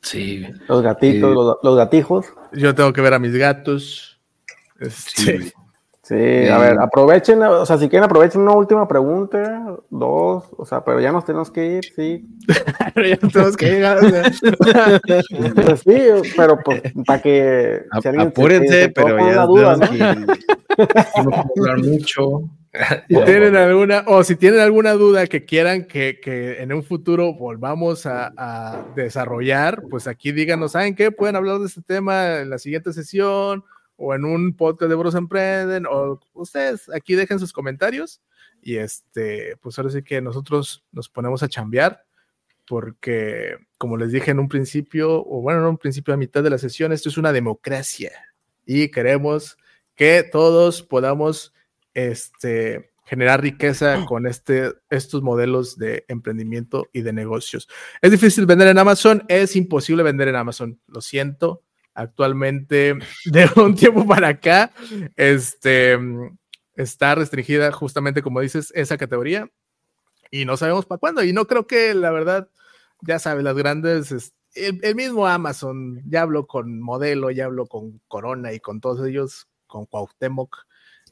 Sí. Los gatitos, los, gatijos. Yo tengo que ver a mis gatos. Este, sí. A ver, aprovechen, o sea, si quieren aprovechen una última pregunta, dos, o sea, pero ya nos tenemos que ir, sí. ya nos tenemos que ir. pues sí, pero pues para que... Apúrense, pero ya duda, ¿no? que... no hablar mucho. si tienen alguna, o si tienen alguna duda que quieran que, en un futuro volvamos a, desarrollar, pues aquí díganos, ¿saben qué? Pueden hablar de este tema en la siguiente sesión o en un podcast de Bros Emprenden, o ustedes aquí dejen sus comentarios y este, pues ahora sí que nosotros nos ponemos a chambear porque como les dije en un principio, o bueno, en un principio a mitad de la sesión, esto es una democracia y queremos que todos podamos este, generar riqueza con este, estos modelos de emprendimiento y de negocios. Es difícil vender en Amazon, es imposible vender en Amazon, lo siento. Actualmente, de un tiempo para acá, este, está restringida justamente, como dices, esa categoría y no sabemos para cuándo. Y no creo que, la verdad, ya sabes, las grandes, el, el, mismo Amazon, ya hablo con Modelo, ya hablo con Corona y con todos ellos, con Cuauhtémoc,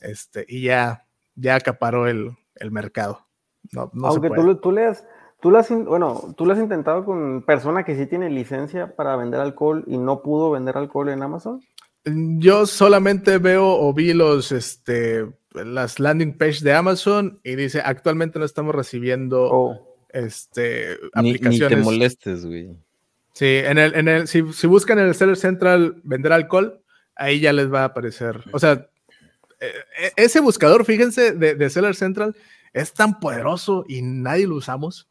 este, y ya, ya acaparó el, mercado. Aunque tú, tú, le tú has, bueno, tú lo has intentado con persona que sí tiene licencia para vender alcohol y no pudo vender alcohol en Amazon. Yo solamente veo o vi los, este, las landing page de Amazon y dice, actualmente no estamos recibiendo, oh. este, aplicaciones. Ni, te molestes, güey. Sí, en el, en el, si, si buscan en el Seller Central vender alcohol, ahí ya les va a aparecer. O sea, e, e, ese buscador, fíjense, de, Seller Central es tan poderoso y nadie lo usamos.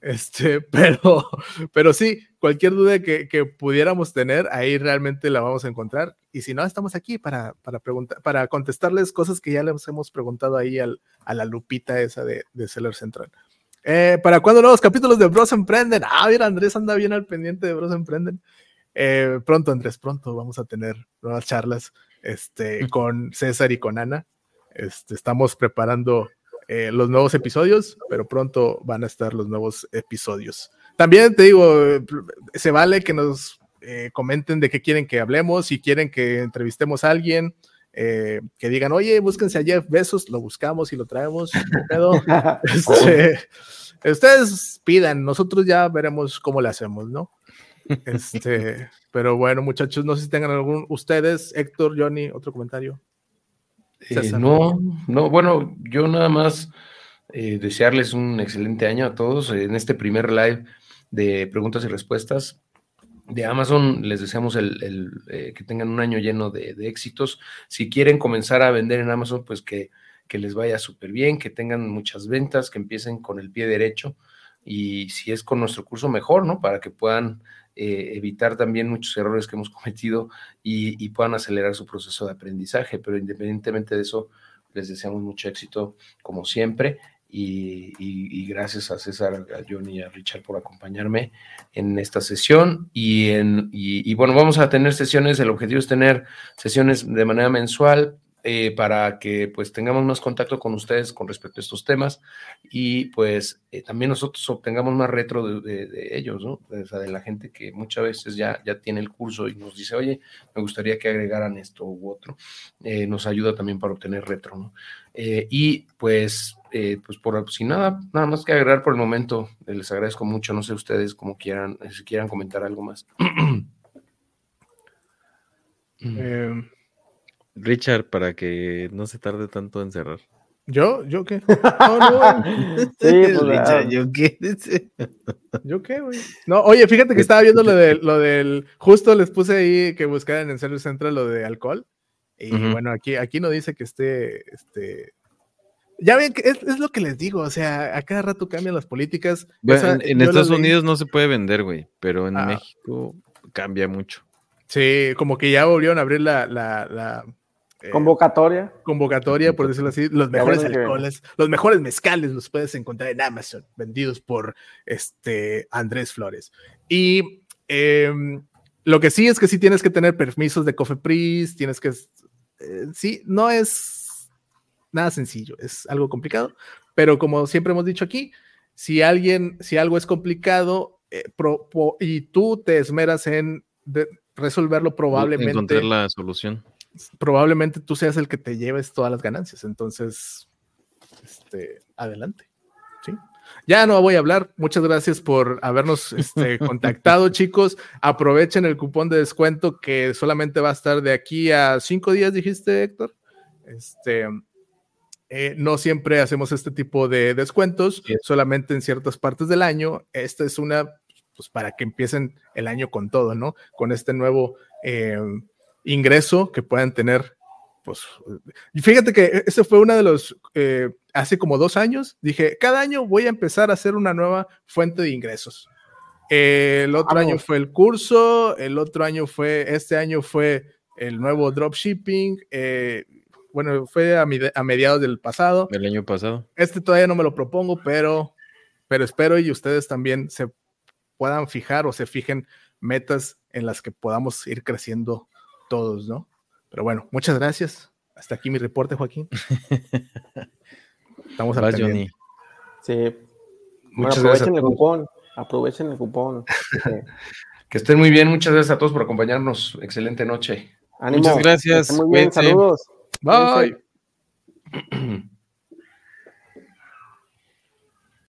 Este, pero, pero sí, cualquier duda que, pudiéramos tener, ahí realmente la vamos a encontrar. Y si no, estamos aquí para, para, preguntar, para contestarles cosas que ya les hemos preguntado ahí al, a la lupita esa de, de Seller Central. Eh, ¿Para cuándo nuevos capítulos de Bros Emprenden? Ah, mira, Andrés anda bien al pendiente de Bros Emprenden. Eh, pronto, Andrés, pronto vamos a tener nuevas charlas este, con César y con Ana. Este, estamos preparando eh, los nuevos episodios, pero pronto van a estar los nuevos episodios. También te digo, se vale que nos eh, comenten de qué quieren que hablemos, si quieren que entrevistemos a alguien, eh, que digan, oye, búsquense a Jeff Besos, lo buscamos y lo traemos. este, ustedes pidan, nosotros ya veremos cómo le hacemos, ¿no? Este, pero bueno, muchachos, no sé si tengan algún, ustedes, Héctor, Johnny, otro comentario. Eh, no, no, bueno, yo nada más eh, desearles un excelente año a todos en este primer live de preguntas y respuestas de Amazon. Les deseamos el, eh, que tengan un año lleno de, éxitos. Si quieren comenzar a vender en Amazon, pues que, que les vaya súper bien, que tengan muchas ventas, que empiecen con el pie derecho y si es con nuestro curso mejor, ¿no? Para que puedan eh, evitar también muchos errores que hemos cometido y, puedan acelerar su proceso de aprendizaje. Pero independientemente de eso, les deseamos mucho éxito como siempre. Y, gracias a César, a Johnny y a Richard por acompañarme en esta sesión. Y, en, y, bueno, vamos a tener sesiones, el objetivo es tener sesiones de manera mensual eh, para que pues tengamos más contacto con ustedes con respecto a estos temas y pues eh, también nosotros obtengamos más retro de, ellos, ¿no? O sea, de la gente que muchas veces ya, ya tiene el curso y nos dice, oye, me gustaría que agregaran esto u otro. Eh, nos ayuda también para obtener retro, ¿no? y pues, pues por si nada, nada más que agregar por el momento, les agradezco mucho, no sé ustedes como quieran, si quieran comentar algo más. Richard, para que no se tarde tanto en cerrar. ¿Yo? ¿Yo qué? No, no, sí, pues, Richard, ¿yo qué? ¿Yo qué, güey? No, oye, fíjate que estaba viendo lo, de, lo del. Justo les puse ahí que buscaran en Service Central lo de alcohol. Y bueno, aquí, aquí no dice que esté. Este, ya ven que es, lo que les digo, o sea, a cada rato cambian las políticas. en, Estados Unidos no se puede vender, güey, pero en ah. México cambia mucho. Sí, como que ya volvieron a abrir la, la, eh, convocatoria. Convocatoria, por decirlo así. Los mejores alcoholes, los mejores mezcales los puedes encontrar en Amazon, vendidos por este Andrés Flores. Y em, lo que sí es que sí tienes que tener permisos de Cofepris, tienes que. Eh, sí, no es nada sencillo, es algo complicado, pero como siempre hemos dicho aquí, si alguien, si algo es complicado eh, y tú te esmeras en resolverlo probablemente. Encontrar la solución. Probablemente tú seas el que te lleves todas las ganancias. Entonces, este, adelante. ¿sí? Ya no voy a hablar. Muchas gracias por habernos este, contactado, chicos. Aprovechen el cupón de descuento que solamente va a estar de aquí a cinco días, dijiste, Héctor. Este, eh, no siempre hacemos este tipo de descuentos, solamente en ciertas partes del año. Esta es una pues para que empiecen el año con todo, ¿no? Con este nuevo eh, ingreso que puedan tener. Pues, fíjate que ese fue uno de los, eh, hace como dos años, dije, cada año voy a empezar a hacer una nueva fuente de ingresos. el otro año fue el curso, el otro año fue, este año fue el nuevo dropshipping, eh, bueno, fue a, a, mediados del pasado. El año pasado. Este todavía no me lo propongo, pero, pero espero y ustedes también se puedan fijar o se fijen metas en las que podamos ir creciendo todos, ¿no? Pero bueno, muchas gracias. Hasta aquí mi reporte, Joaquín. Estamos a la Johnny. Sí. Muchas aprovechen el cupón. Aprovechen el cupón. que estén muy bien. Muchas gracias a todos por acompañarnos. Excelente noche. Muchas gracias. Muy bien. Saludos. Bye.